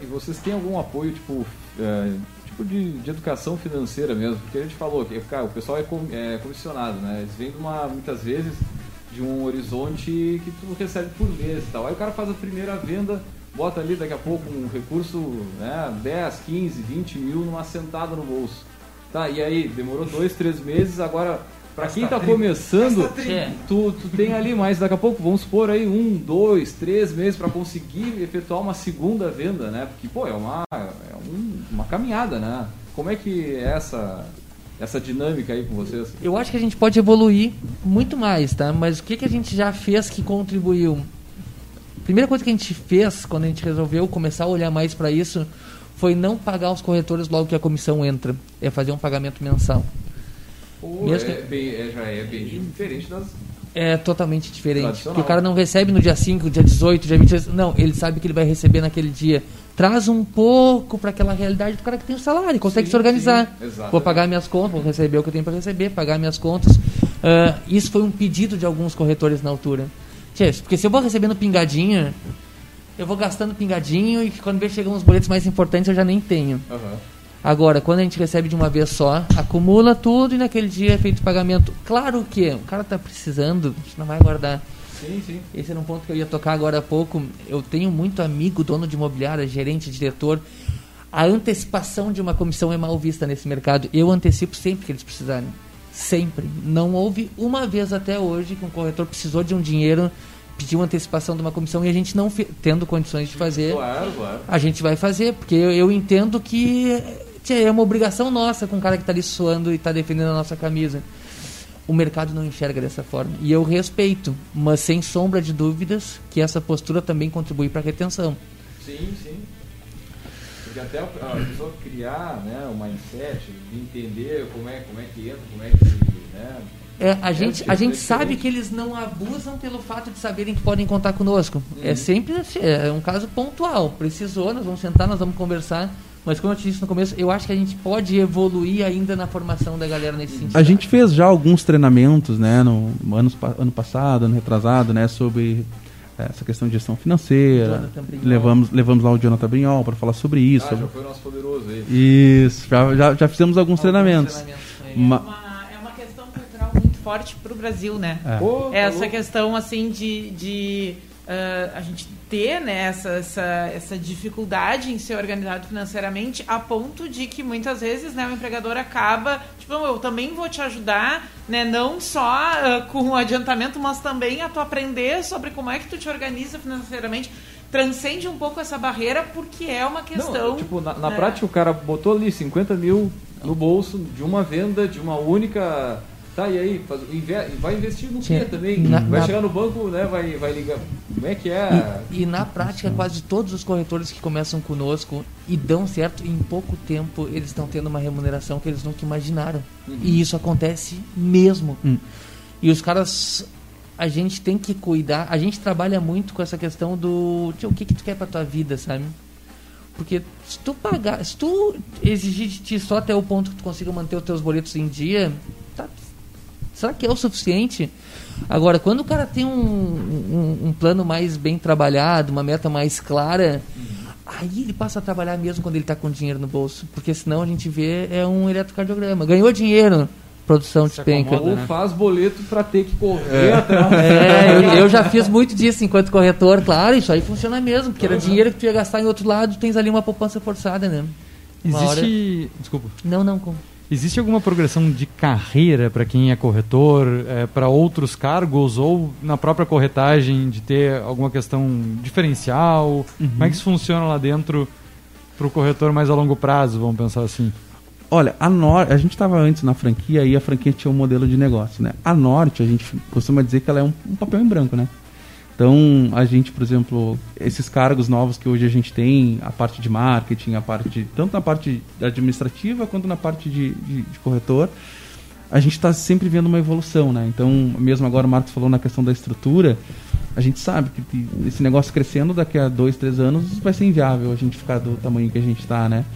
E vocês têm algum apoio, tipo, é, tipo de, de, educação financeira mesmo? Porque a gente falou que cara, o pessoal é, com, é comissionado, né? Eles vêm de uma, muitas vezes de um horizonte que tu recebe por mês e tal. Aí o cara faz a primeira venda, bota ali daqui a pouco um recurso, né, 10, 15, 20 mil numa sentada no bolso. Tá, e aí, demorou dois, três meses, agora, pra quem tá começando, tu, tu tem ali mais, daqui a pouco, vamos supor aí, um, dois, três meses pra conseguir efetuar uma segunda venda, né? Porque, pô, é uma, é um- uma caminhada, né? Como é que é essa, essa dinâmica aí com vocês? Eu acho que a gente pode evoluir muito mais, tá? Mas o que, que a gente já fez que contribuiu? A primeira coisa que a gente fez quando a gente resolveu começar a olhar mais para isso foi não pagar os corretores logo que a comissão entra. É fazer um pagamento mensal. Pô, Mesmo é que- bem- é- já é bem diferente das... É totalmente diferente. Porque o cara não recebe no dia 5, dia 18, dia 23. Não, ele sabe que ele vai receber naquele dia. Traz um pouco para aquela realidade do cara que tem o salário, consegue Sim, se organizar. sim, vou pagar minhas contas, vou receber o que eu tenho para receber, pagar minhas contas. Ah, isso foi um pedido de alguns corretores na altura. Porque se eu vou recebendo pingadinho, eu vou gastando pingadinho e quando vê chegam os boletos mais importantes eu já nem tenho. Aham. Agora, quando a gente recebe de uma vez só, acumula tudo e naquele dia é feito o pagamento. Claro que o cara tá precisando, a gente não vai guardar. Sim, sim. Esse era um ponto que eu ia tocar agora há pouco. Eu tenho muito amigo, dono de imobiliária, gerente, diretor. A antecipação de uma comissão é mal vista nesse mercado. Eu antecipo sempre que eles precisarem. Sempre. Não houve uma vez até hoje que um corretor precisou de um dinheiro, pediu antecipação de uma comissão e a gente não, tendo condições de fazer, Claro, claro. a gente vai fazer, porque eu, eu entendo que é uma obrigação nossa com o cara que está ali suando e está defendendo a nossa camisa. O mercado não enxerga dessa forma. E eu respeito, mas sem sombra de dúvidas que essa postura também contribui para a retenção. Sim, sim. Porque até a pessoa criar né, o mindset, entender como é, como é que entra, como é que. Né, É, a gente, a é gente sabe que eles não abusam pelo fato de saberem que podem contar conosco. Uhum. É sempre assim, é um caso pontual. Precisou, nós vamos sentar, nós vamos conversar. Mas como eu te disse no começo, eu acho que a gente pode evoluir ainda na formação da galera nesse sentido. A gente fez já alguns treinamentos, né, no ano, ano passado, ano retrasado, né, sobre eh, essa questão de gestão financeira. Brignol. Levamos, levamos lá o Jonathan Brinhol para falar sobre isso. ah, já foi o nosso poderoso aí. Isso, já, já, já fizemos alguns treinamentos. treinamentos, né? Uma- é uma questão cultural muito forte para o Brasil, né? É. Tá Essa questão assim de, de ah, a gente ter né, essa, essa, essa dificuldade em ser organizado financeiramente a ponto de que muitas vezes né, o empregador acaba, tipo, eu também vou te ajudar, né, não só ah, com o adiantamento, mas também a tu aprender sobre como é que tu te organiza financeiramente. Transcende um pouco essa barreira porque é uma questão. Não, tipo, na, na né? prática o cara botou ali 50 mil no bolso de uma venda, de uma única. Tá, e aí? Faz, vai investir no quê também? Na- vai na- chegar no banco, né? Vai, vai ligar. Como é que é? E, e na prática, quase todos os corretores que começam conosco e dão certo, em pouco tempo eles estão tendo uma remuneração que eles nunca imaginaram. E isso acontece mesmo. Hum. E os caras, a gente tem que cuidar. A gente trabalha muito com essa questão do tio, o que, que tu quer pra tua vida, sabe? Porque se tu pagar, se tu exigir de ti só até o ponto que tu consiga manter os teus boletos em dia, tá, será que é o suficiente? Agora, quando o cara tem um, um, um plano mais bem trabalhado, uma meta mais clara, aí ele passa a trabalhar mesmo quando ele está com dinheiro no bolso. Porque senão a gente vê é um eletrocardiograma. Ganhou dinheiro, produção despenca. acomoda, Ou né? faz boleto pra ter que correr atrás. É, eu, eu já fiz muito disso enquanto corretor, claro, isso aí funciona mesmo, porque era dinheiro que tu ia gastar em outro lado, tens ali uma poupança forçada, né? Uma hora- Existe. Desculpa. Não, não, com... Existe alguma progressão de carreira para quem é corretor, para outros cargos ou na própria corretagem de ter alguma questão diferencial? Como é que isso funciona lá dentro para o corretor mais a longo prazo, vamos pensar assim? Olha, a Norte, a gente estava antes na franquia e a franquia tinha um modelo de negócio, né? A Norte, a gente costuma dizer que ela é um, um papel em branco, né? Então, a gente, por exemplo, esses cargos novos que hoje a gente tem, a parte de marketing, a parte de, tanto na parte administrativa quanto na parte de, de, de corretor, a gente está sempre vendo uma evolução, né? Então, mesmo agora o Marcos falou na questão da estrutura, a gente sabe que esse negócio crescendo daqui a dois, três anos vai ser inviável a gente ficar do tamanho que a gente está, né?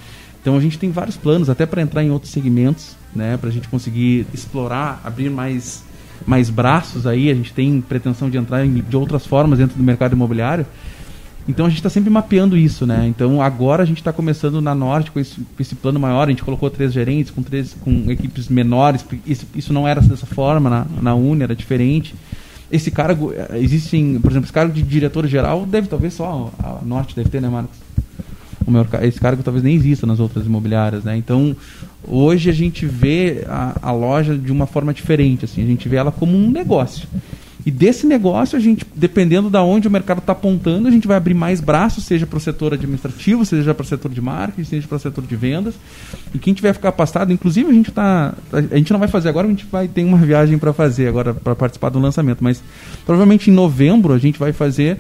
Então a gente tem vários planos até para entrar em outros segmentos, né? Para a gente conseguir explorar, abrir mais mais braços aí. A gente tem pretensão de entrar em, de outras formas dentro do mercado imobiliário. Então a gente está sempre mapeando isso, né? Então agora a gente está começando na Norte com esse, com esse plano maior. A gente colocou três gerentes com três com equipes menores. Isso, isso não era dessa forma na, na Uni, era diferente. Esse cargo, eh, existem, por exemplo, esse cargo de diretor geral deve talvez só a Norte deve ter, né, Marcos? Maior esse cargo talvez nem exista nas outras imobiliárias, né? Então hoje a gente vê a, a loja de uma forma diferente, assim, a gente vê ela como um negócio. E desse negócio, a gente, dependendo da onde o mercado está apontando, a gente vai abrir mais braços, seja para o setor administrativo, seja para o setor de marketing, seja para o setor de vendas. E quem tiver ficar capacitado, inclusive a gente tá, a gente não vai fazer agora, a gente vai ter uma viagem para fazer agora para participar do lançamento, mas provavelmente em novembro a gente vai fazer,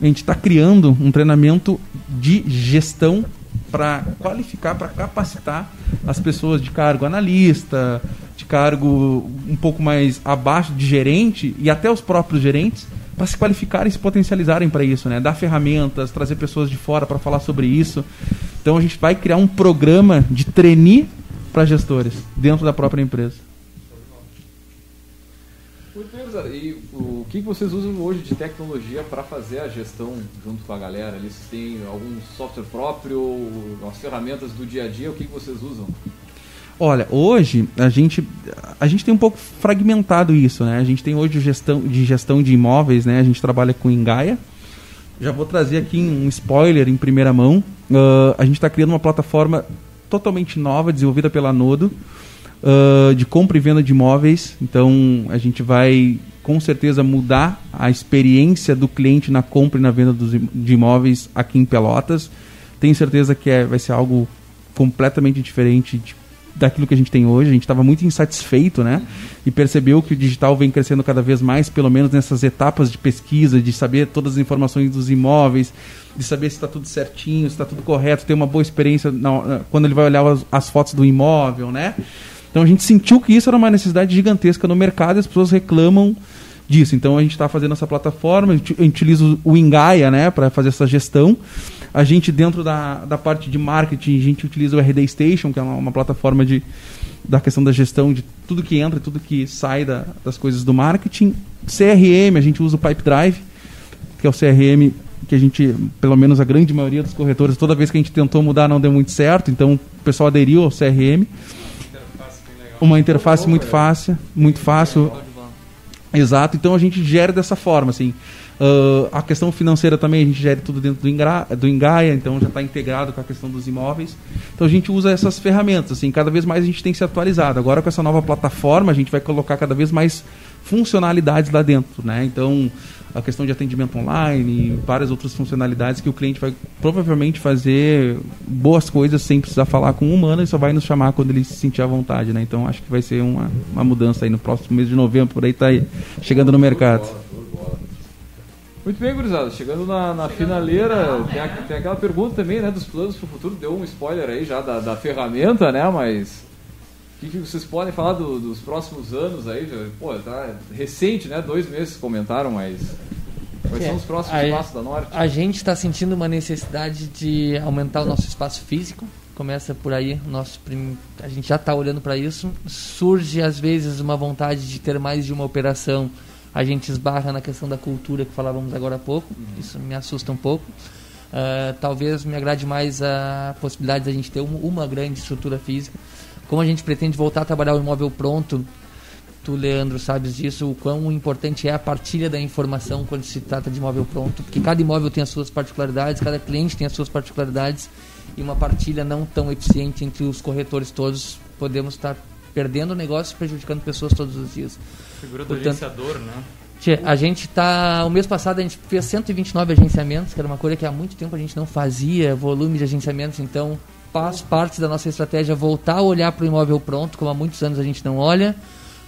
a gente está criando um treinamento de gestão para qualificar, para capacitar as pessoas de cargo analista, de cargo um pouco mais abaixo de gerente e até os próprios gerentes para se qualificarem e se potencializarem para isso, né? Dar ferramentas, trazer pessoas de fora para falar sobre isso. Então a gente vai criar um programa de trainee para gestores dentro da própria empresa. E o que vocês usam hoje de tecnologia para fazer a gestão junto com a galera? Eles têm algum software próprio, as ferramentas do dia a dia? O que vocês usam? Olha, hoje a gente, a gente tem um pouco fragmentado isso, né? A gente tem hoje gestão de gestão de imóveis, né? A gente trabalha com Engaia. Já vou trazer aqui um spoiler em primeira mão. Uh, a gente está criando uma plataforma totalmente nova, desenvolvida pela Nodo, uh, de compra e venda de imóveis. Então a gente vai com certeza mudar a experiência do cliente na compra e na venda dos, de imóveis aqui em Pelotas. Tenho certeza que é, vai ser algo completamente diferente de daquilo que a gente tem hoje. A gente estava muito insatisfeito, né? E percebeu que o digital vem crescendo cada vez mais, pelo menos nessas etapas de pesquisa, de saber todas as informações dos imóveis, de saber se está tudo certinho, se está tudo correto, ter uma boa experiência na, quando ele vai olhar as, as fotos do imóvel, né? Então a gente sentiu que isso era uma necessidade gigantesca no mercado e as pessoas reclamam disso. Então a gente está fazendo essa plataforma, a gente utiliza o Engaia né, para fazer essa gestão. A gente, dentro da, da parte de marketing, a gente utiliza o RD Station, que é uma, uma plataforma de, da questão da gestão de tudo que entra, tudo que sai da, das coisas do marketing. CRM, a gente usa o Pipedrive, que é o CRM que a gente, pelo menos a grande maioria dos corretores, toda vez que a gente tentou mudar não deu muito certo, então o pessoal aderiu ao CRM. Uma interface muito fácil, muito fácil. Exato, então a gente gera dessa forma, assim. Uh, a questão financeira também a gente gera tudo dentro do, Ingra, do Engaia, então já está integrado com a questão dos imóveis. Então a gente usa essas ferramentas, assim, cada vez mais a gente tem se atualizado. Agora com essa nova plataforma a gente vai colocar cada vez mais funcionalidades lá dentro, né? Então a questão de atendimento online e várias outras funcionalidades que o cliente vai provavelmente fazer boas coisas sem precisar falar com um humano e só vai nos chamar quando ele se sentir à vontade, né? Então acho que vai ser uma, uma mudança aí no próximo mês de novembro, por aí tá aí, chegando no mercado. Muito bem, gurizada. Chegando na, na finaleira, tem, a, tem, aquela pergunta também, né, dos planos para o futuro. Deu um spoiler aí já da, da ferramenta, né, mas... O que, que, vocês podem falar do, dos próximos anos aí? Pô, tá recente, né? Dois meses comentaram, mas... Quais é, são os próximos a, passos da Norte? A gente está sentindo uma necessidade de aumentar o nosso espaço físico. Começa por aí, nosso prim... a gente já está olhando para isso. Surge, às vezes, uma vontade de ter mais de uma operação a gente esbarra na questão da cultura que falávamos agora há pouco. Uhum. Isso me assusta um pouco. Uh, talvez me agrade mais a possibilidade de a gente ter uma, uma, grande estrutura física. Como a gente pretende voltar a trabalhar o imóvel pronto, tu, Leandro, sabes disso, o quão importante é a partilha da informação quando se trata de imóvel pronto, porque cada imóvel tem as suas particularidades, cada cliente tem as suas particularidades e uma partilha não tão eficiente entre os corretores todos, podemos estar perdendo negócios e prejudicando pessoas todos os dias. Figura do Portanto, agenciador, né? A gente tá. O mês passado a gente fez 129 agenciamentos, que era uma coisa que há muito tempo a gente não fazia, volume de agenciamentos, então faz parte da nossa estratégia voltar a olhar para o imóvel pronto, como há muitos anos a gente não olha.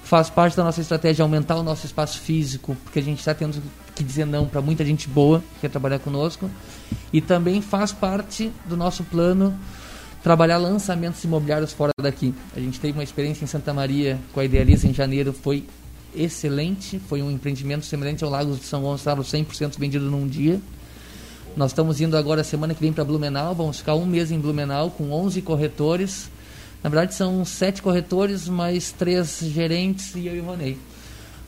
Faz parte da nossa estratégia aumentar o nosso espaço físico, porque a gente está tendo que dizer não para muita gente boa que quer trabalhar conosco. E também faz parte do nosso plano trabalhar lançamentos imobiliários fora daqui. A gente teve uma experiência em Santa Maria com a Idealiza em janeiro, foi excelente. Foi um empreendimento semelhante ao Lagos de São Gonçalo, 100% vendido num dia. Nós estamos indo agora semana que vem para Blumenau, vamos ficar um mês em Blumenau com 11 corretores. Na verdade são sete corretores, mais três gerentes e eu e o Ronei.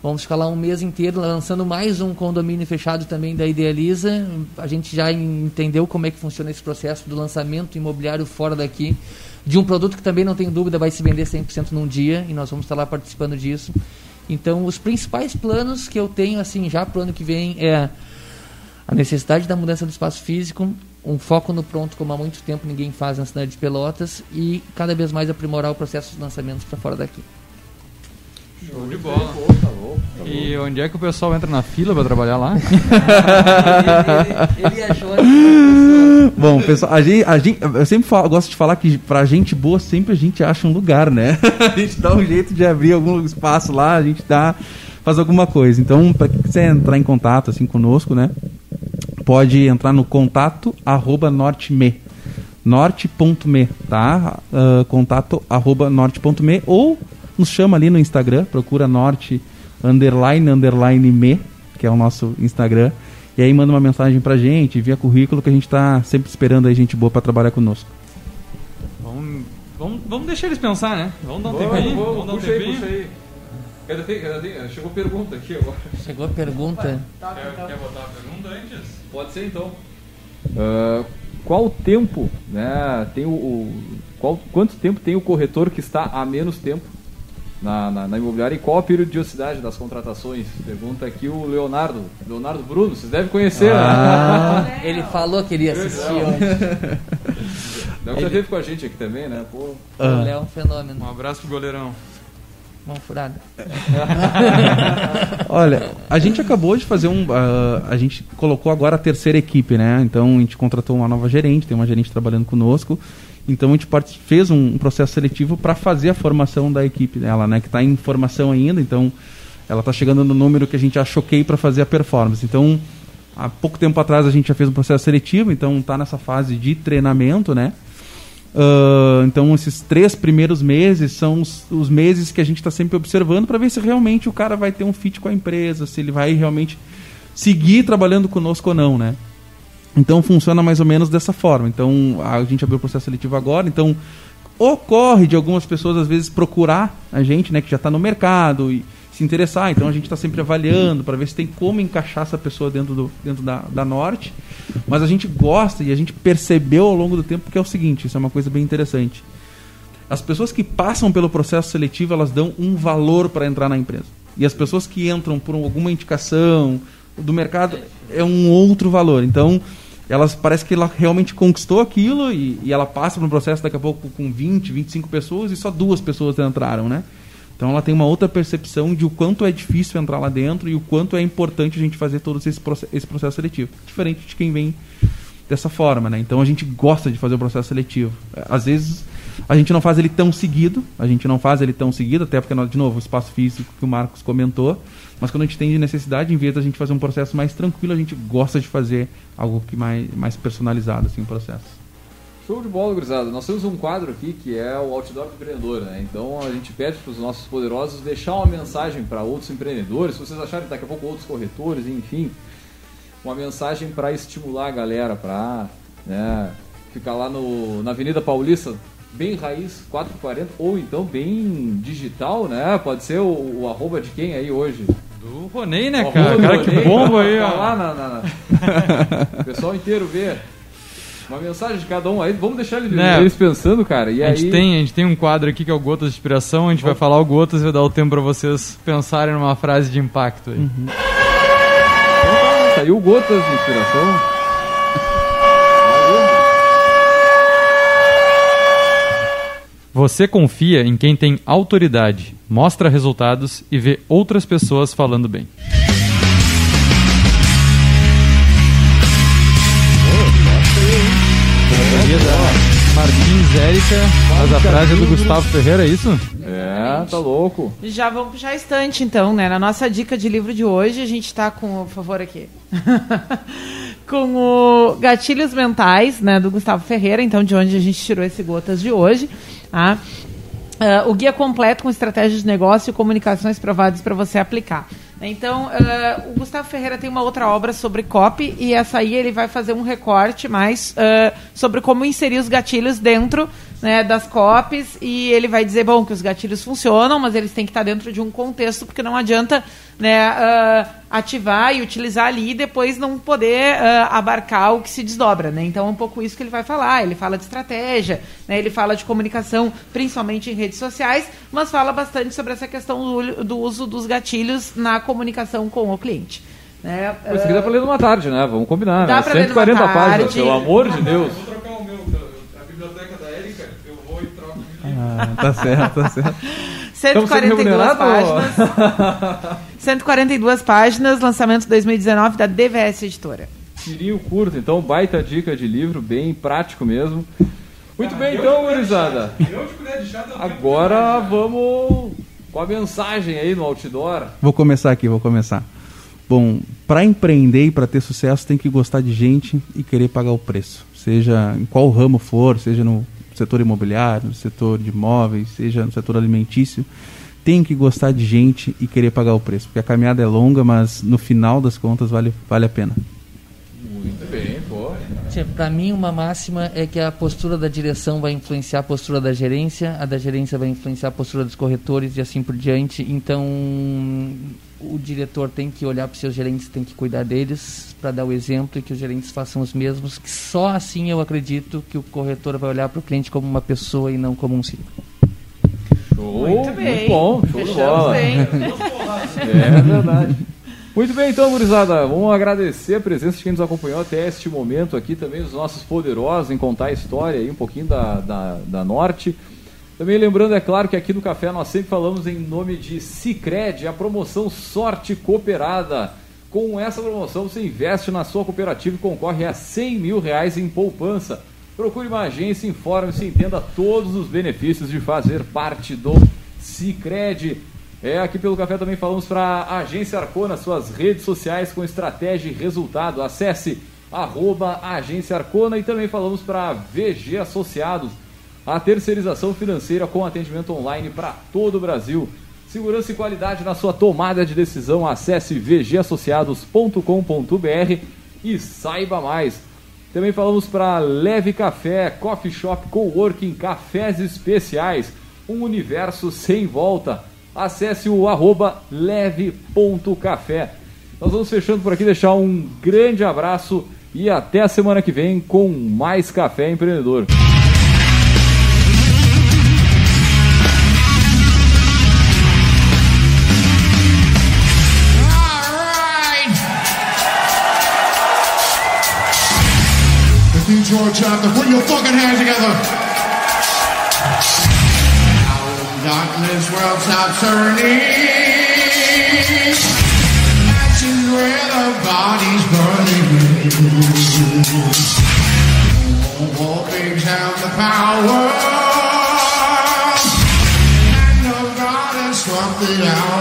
Vamos ficar lá um mês inteiro lançando mais um condomínio fechado também da Idealiza. A gente já entendeu como é que funciona esse processo do lançamento imobiliário fora daqui, de um produto que também não tenho dúvida vai se vender 100% num dia e nós vamos estar lá participando disso. Então, os principais planos que eu tenho assim já para o ano que vem é a necessidade da mudança do espaço físico, um foco no pronto como há muito tempo ninguém faz na cidade de Pelotas e cada vez mais aprimorar o processo de lançamentos para fora daqui. Show de bola. E onde é que o pessoal entra na fila para trabalhar lá? ele, ele, ele achou Bom, pessoal, a gente, a gente, eu sempre falo, gosto de falar que pra gente boa sempre a gente acha um lugar, né? a gente dá um jeito de abrir algum espaço lá, a gente dá, faz alguma coisa. Então, para quem quiser entrar em contato assim conosco, né? Pode entrar no contato arroba norteme norte.me, tá? Uh, contato arroba norte.me ou nos chama ali no Instagram, procura norte underline underline me, que é o nosso Instagram, e aí manda uma mensagem pra gente, via currículo que a gente tá sempre esperando aí gente boa para trabalhar conosco. Vamos, vamos, vamos deixar eles pensar, né? Vamos dar um Vamos, tempinho. vamos, Vamos dar um aí. Cadê, tem- cadê, tem- chegou pergunta aqui agora. Chegou a pergunta. Quer, quer botar a pergunta antes? Pode ser então. Ah, qual tempo, né? Tem o, o- qual, quanto tempo tem o corretor que está há menos tempo na, na, na imobiliária e qual a periodicidade das contratações? Pergunta aqui o Leonardo, Leonardo Bruno, vocês devem conhecer. né? Ele falou que ele ia assistir ontem. Léo já esteve com a gente aqui também, né? Pô, O Léo é um fenômeno. Um abraço pro goleirão. Mão furada. Olha, a gente acabou de fazer um. ah, a gente colocou agora a terceira equipe, né? Então a gente contratou uma nova gerente, tem uma gerente trabalhando conosco. Então a gente fez um, um processo seletivo para fazer a formação da equipe dela, né? Que está em formação ainda, então ela está chegando no número que a gente achou ok para fazer a performance. Então, há pouco tempo atrás a gente já fez um processo seletivo, então está nessa fase de treinamento, né? Ah, então, esses três primeiros meses são os, os meses que a gente está sempre observando para ver se realmente o cara vai ter um fit com a empresa, se ele vai realmente seguir trabalhando conosco ou não, né? Então, funciona mais ou menos dessa forma. Então, a gente abriu o processo seletivo agora, então ocorre de algumas pessoas às vezes procurar a gente, né, que já está no mercado e interessar. Então a gente está sempre avaliando para ver se tem como encaixar essa pessoa dentro, do, dentro da, da Norte. Mas a gente gosta e a gente percebeu ao longo do tempo que é o seguinte, isso é uma coisa bem interessante. As pessoas que passam pelo processo seletivo, elas dão um valor para entrar na empresa. E as pessoas que entram por alguma indicação do mercado é um outro valor. Então, elas parece que ela realmente conquistou aquilo e, e ela passa por um processo daqui a pouco com 20, 25 pessoas e só duas pessoas entraram, né? Então ela tem uma outra percepção de o quanto é difícil entrar lá dentro e o quanto é importante a gente fazer todo esse, esse processo seletivo. Diferente de quem vem dessa forma, né? Então a gente gosta de fazer o processo seletivo. Às vezes a gente não faz ele tão seguido, a gente não faz ele tão seguido, até porque, de novo, o espaço físico que o Marcos comentou, mas quando a gente tem de necessidade, em vez da gente fazer um processo mais tranquilo, a gente gosta de fazer algo que mais, mais personalizado, assim, o processo. Show de bola, gurizada. Nós temos um quadro aqui que é o Outdoor do Empreendedor, né? Então a gente pede para os nossos poderosos deixar uma mensagem para outros empreendedores, se vocês acharem daqui a pouco outros corretores, enfim, uma mensagem para estimular a galera para né, ficar lá no, na Avenida Paulista, bem raiz, 440, ou então bem digital, né? Pode ser o, o arroba de quem aí hoje? Do Ronei, né, O cara? Cara, que Ronei, bomba tá- aí, tá ó. lá na, na- na- O pessoal inteiro vê. Uma mensagem de cada um aí, vamos deixar eles, Né? eles pensando, cara. E A aí, gente, tem, a gente tem um quadro aqui que é o Gotas de Inspiração, a gente vai falar o Gotas e vai dar o tempo pra vocês pensarem numa frase de impacto aí. Então tá, saiu gotas de inspiração. Você confia em quem tem autoridade, mostra resultados e vê outras pessoas falando bem. Martins Érica, mas a frase é do Gustavo Ferreira, é isso? É, tá louco. Já vamos puxar a estante, então, né? Na nossa dica de livro de hoje, a gente tá com, por favor, aqui. com o Gatilhos Mentais, né, do Gustavo Ferreira, então, de onde a gente tirou esse Gotas de hoje. Tá? Ah, o guia completo com estratégias de negócio e comunicações provadas para você aplicar. Então, ah, o Gustavo Ferreira tem uma outra obra sobre copy e essa aí ele vai fazer um recorte mais ah, sobre como inserir os gatilhos dentro né, das copies e ele vai dizer, bom, que os gatilhos funcionam, mas eles têm que estar dentro de um contexto, porque não adianta né, ah, ativar e utilizar ali e depois não poder ah, abarcar o que se desdobra. Né? Então é um pouco isso que ele vai falar. Ele fala de estratégia, né, ele fala de comunicação, principalmente em redes sociais, mas fala bastante sobre essa questão do, do uso dos gatilhos na comunicação com o cliente. Né? Isso aqui dá pra ler numa tarde, né? Vamos combinar, Dá né? pra ler 140 numa páginas, pelo amor de Deus. Vou trocar o meu, a biblioteca da Erika, eu vou e troco. Ah, tá certo, tá certo. 142 remunerado? páginas. 142 páginas, lançamento 2019 da DVS Editora. Tirinho curto, então baita dica de livro, bem prático mesmo. Muito bem, então, gurizada. Agora vamos com a mensagem aí no outdoor. Vou começar aqui, vou começar. Bom, para empreender e para ter sucesso tem que gostar de gente e querer pagar o preço. Seja em qual ramo for, seja no setor imobiliário, no setor de imóveis, seja no setor alimentício, tem que gostar de gente e querer pagar o preço. Porque a caminhada é longa, mas no final das contas vale, vale a pena. Muito bem, pô. Para mim, uma máxima é que a postura da direção vai influenciar a postura da gerência, a da gerência vai influenciar a postura dos corretores e assim por diante. Então, o diretor tem que olhar para os seus gerentes, tem que cuidar deles para dar o exemplo e que os gerentes façam os mesmos. Que só assim eu acredito que o corretor vai olhar para o cliente como uma pessoa e não como um ciclo. Show, Muito bem. bom, show de Fechamos bola. bem. É verdade. Muito bem, então, gurizada, vamos agradecer a presença de quem nos acompanhou até este momento aqui, também os nossos poderosos em contar a história aí, um pouquinho da, da, da Norte. Também lembrando, é claro, que aqui no Café nós sempre falamos em nome de Cicred, a promoção Sorte Cooperada. Com essa promoção, você investe na sua cooperativa e concorre a 100 mil reais em poupança. Procure uma agência, informe-se e entenda todos os benefícios de fazer parte do Cicred. É, aqui pelo Café também falamos para a Agência Arcona, suas redes sociais com estratégia e resultado. Acesse arroba Agência Arcona e também falamos para VG Associados, a terceirização financeira com atendimento online para todo o Brasil. Segurança e qualidade na sua tomada de decisão. Acesse vgassociados.com.br e saiba mais. Também falamos para Leve Café, Coffee Shop, Coworking, Cafés Especiais, um universo sem volta. Acesse o arroba leve.café. Nós vamos fechando por aqui, deixar um grande abraço e até a semana que vem com mais Café Empreendedor. George Johnson. Put your fucking hands together. Darkness worlds out turning. Matching where the body's burning. All things have the power. And the God is something out.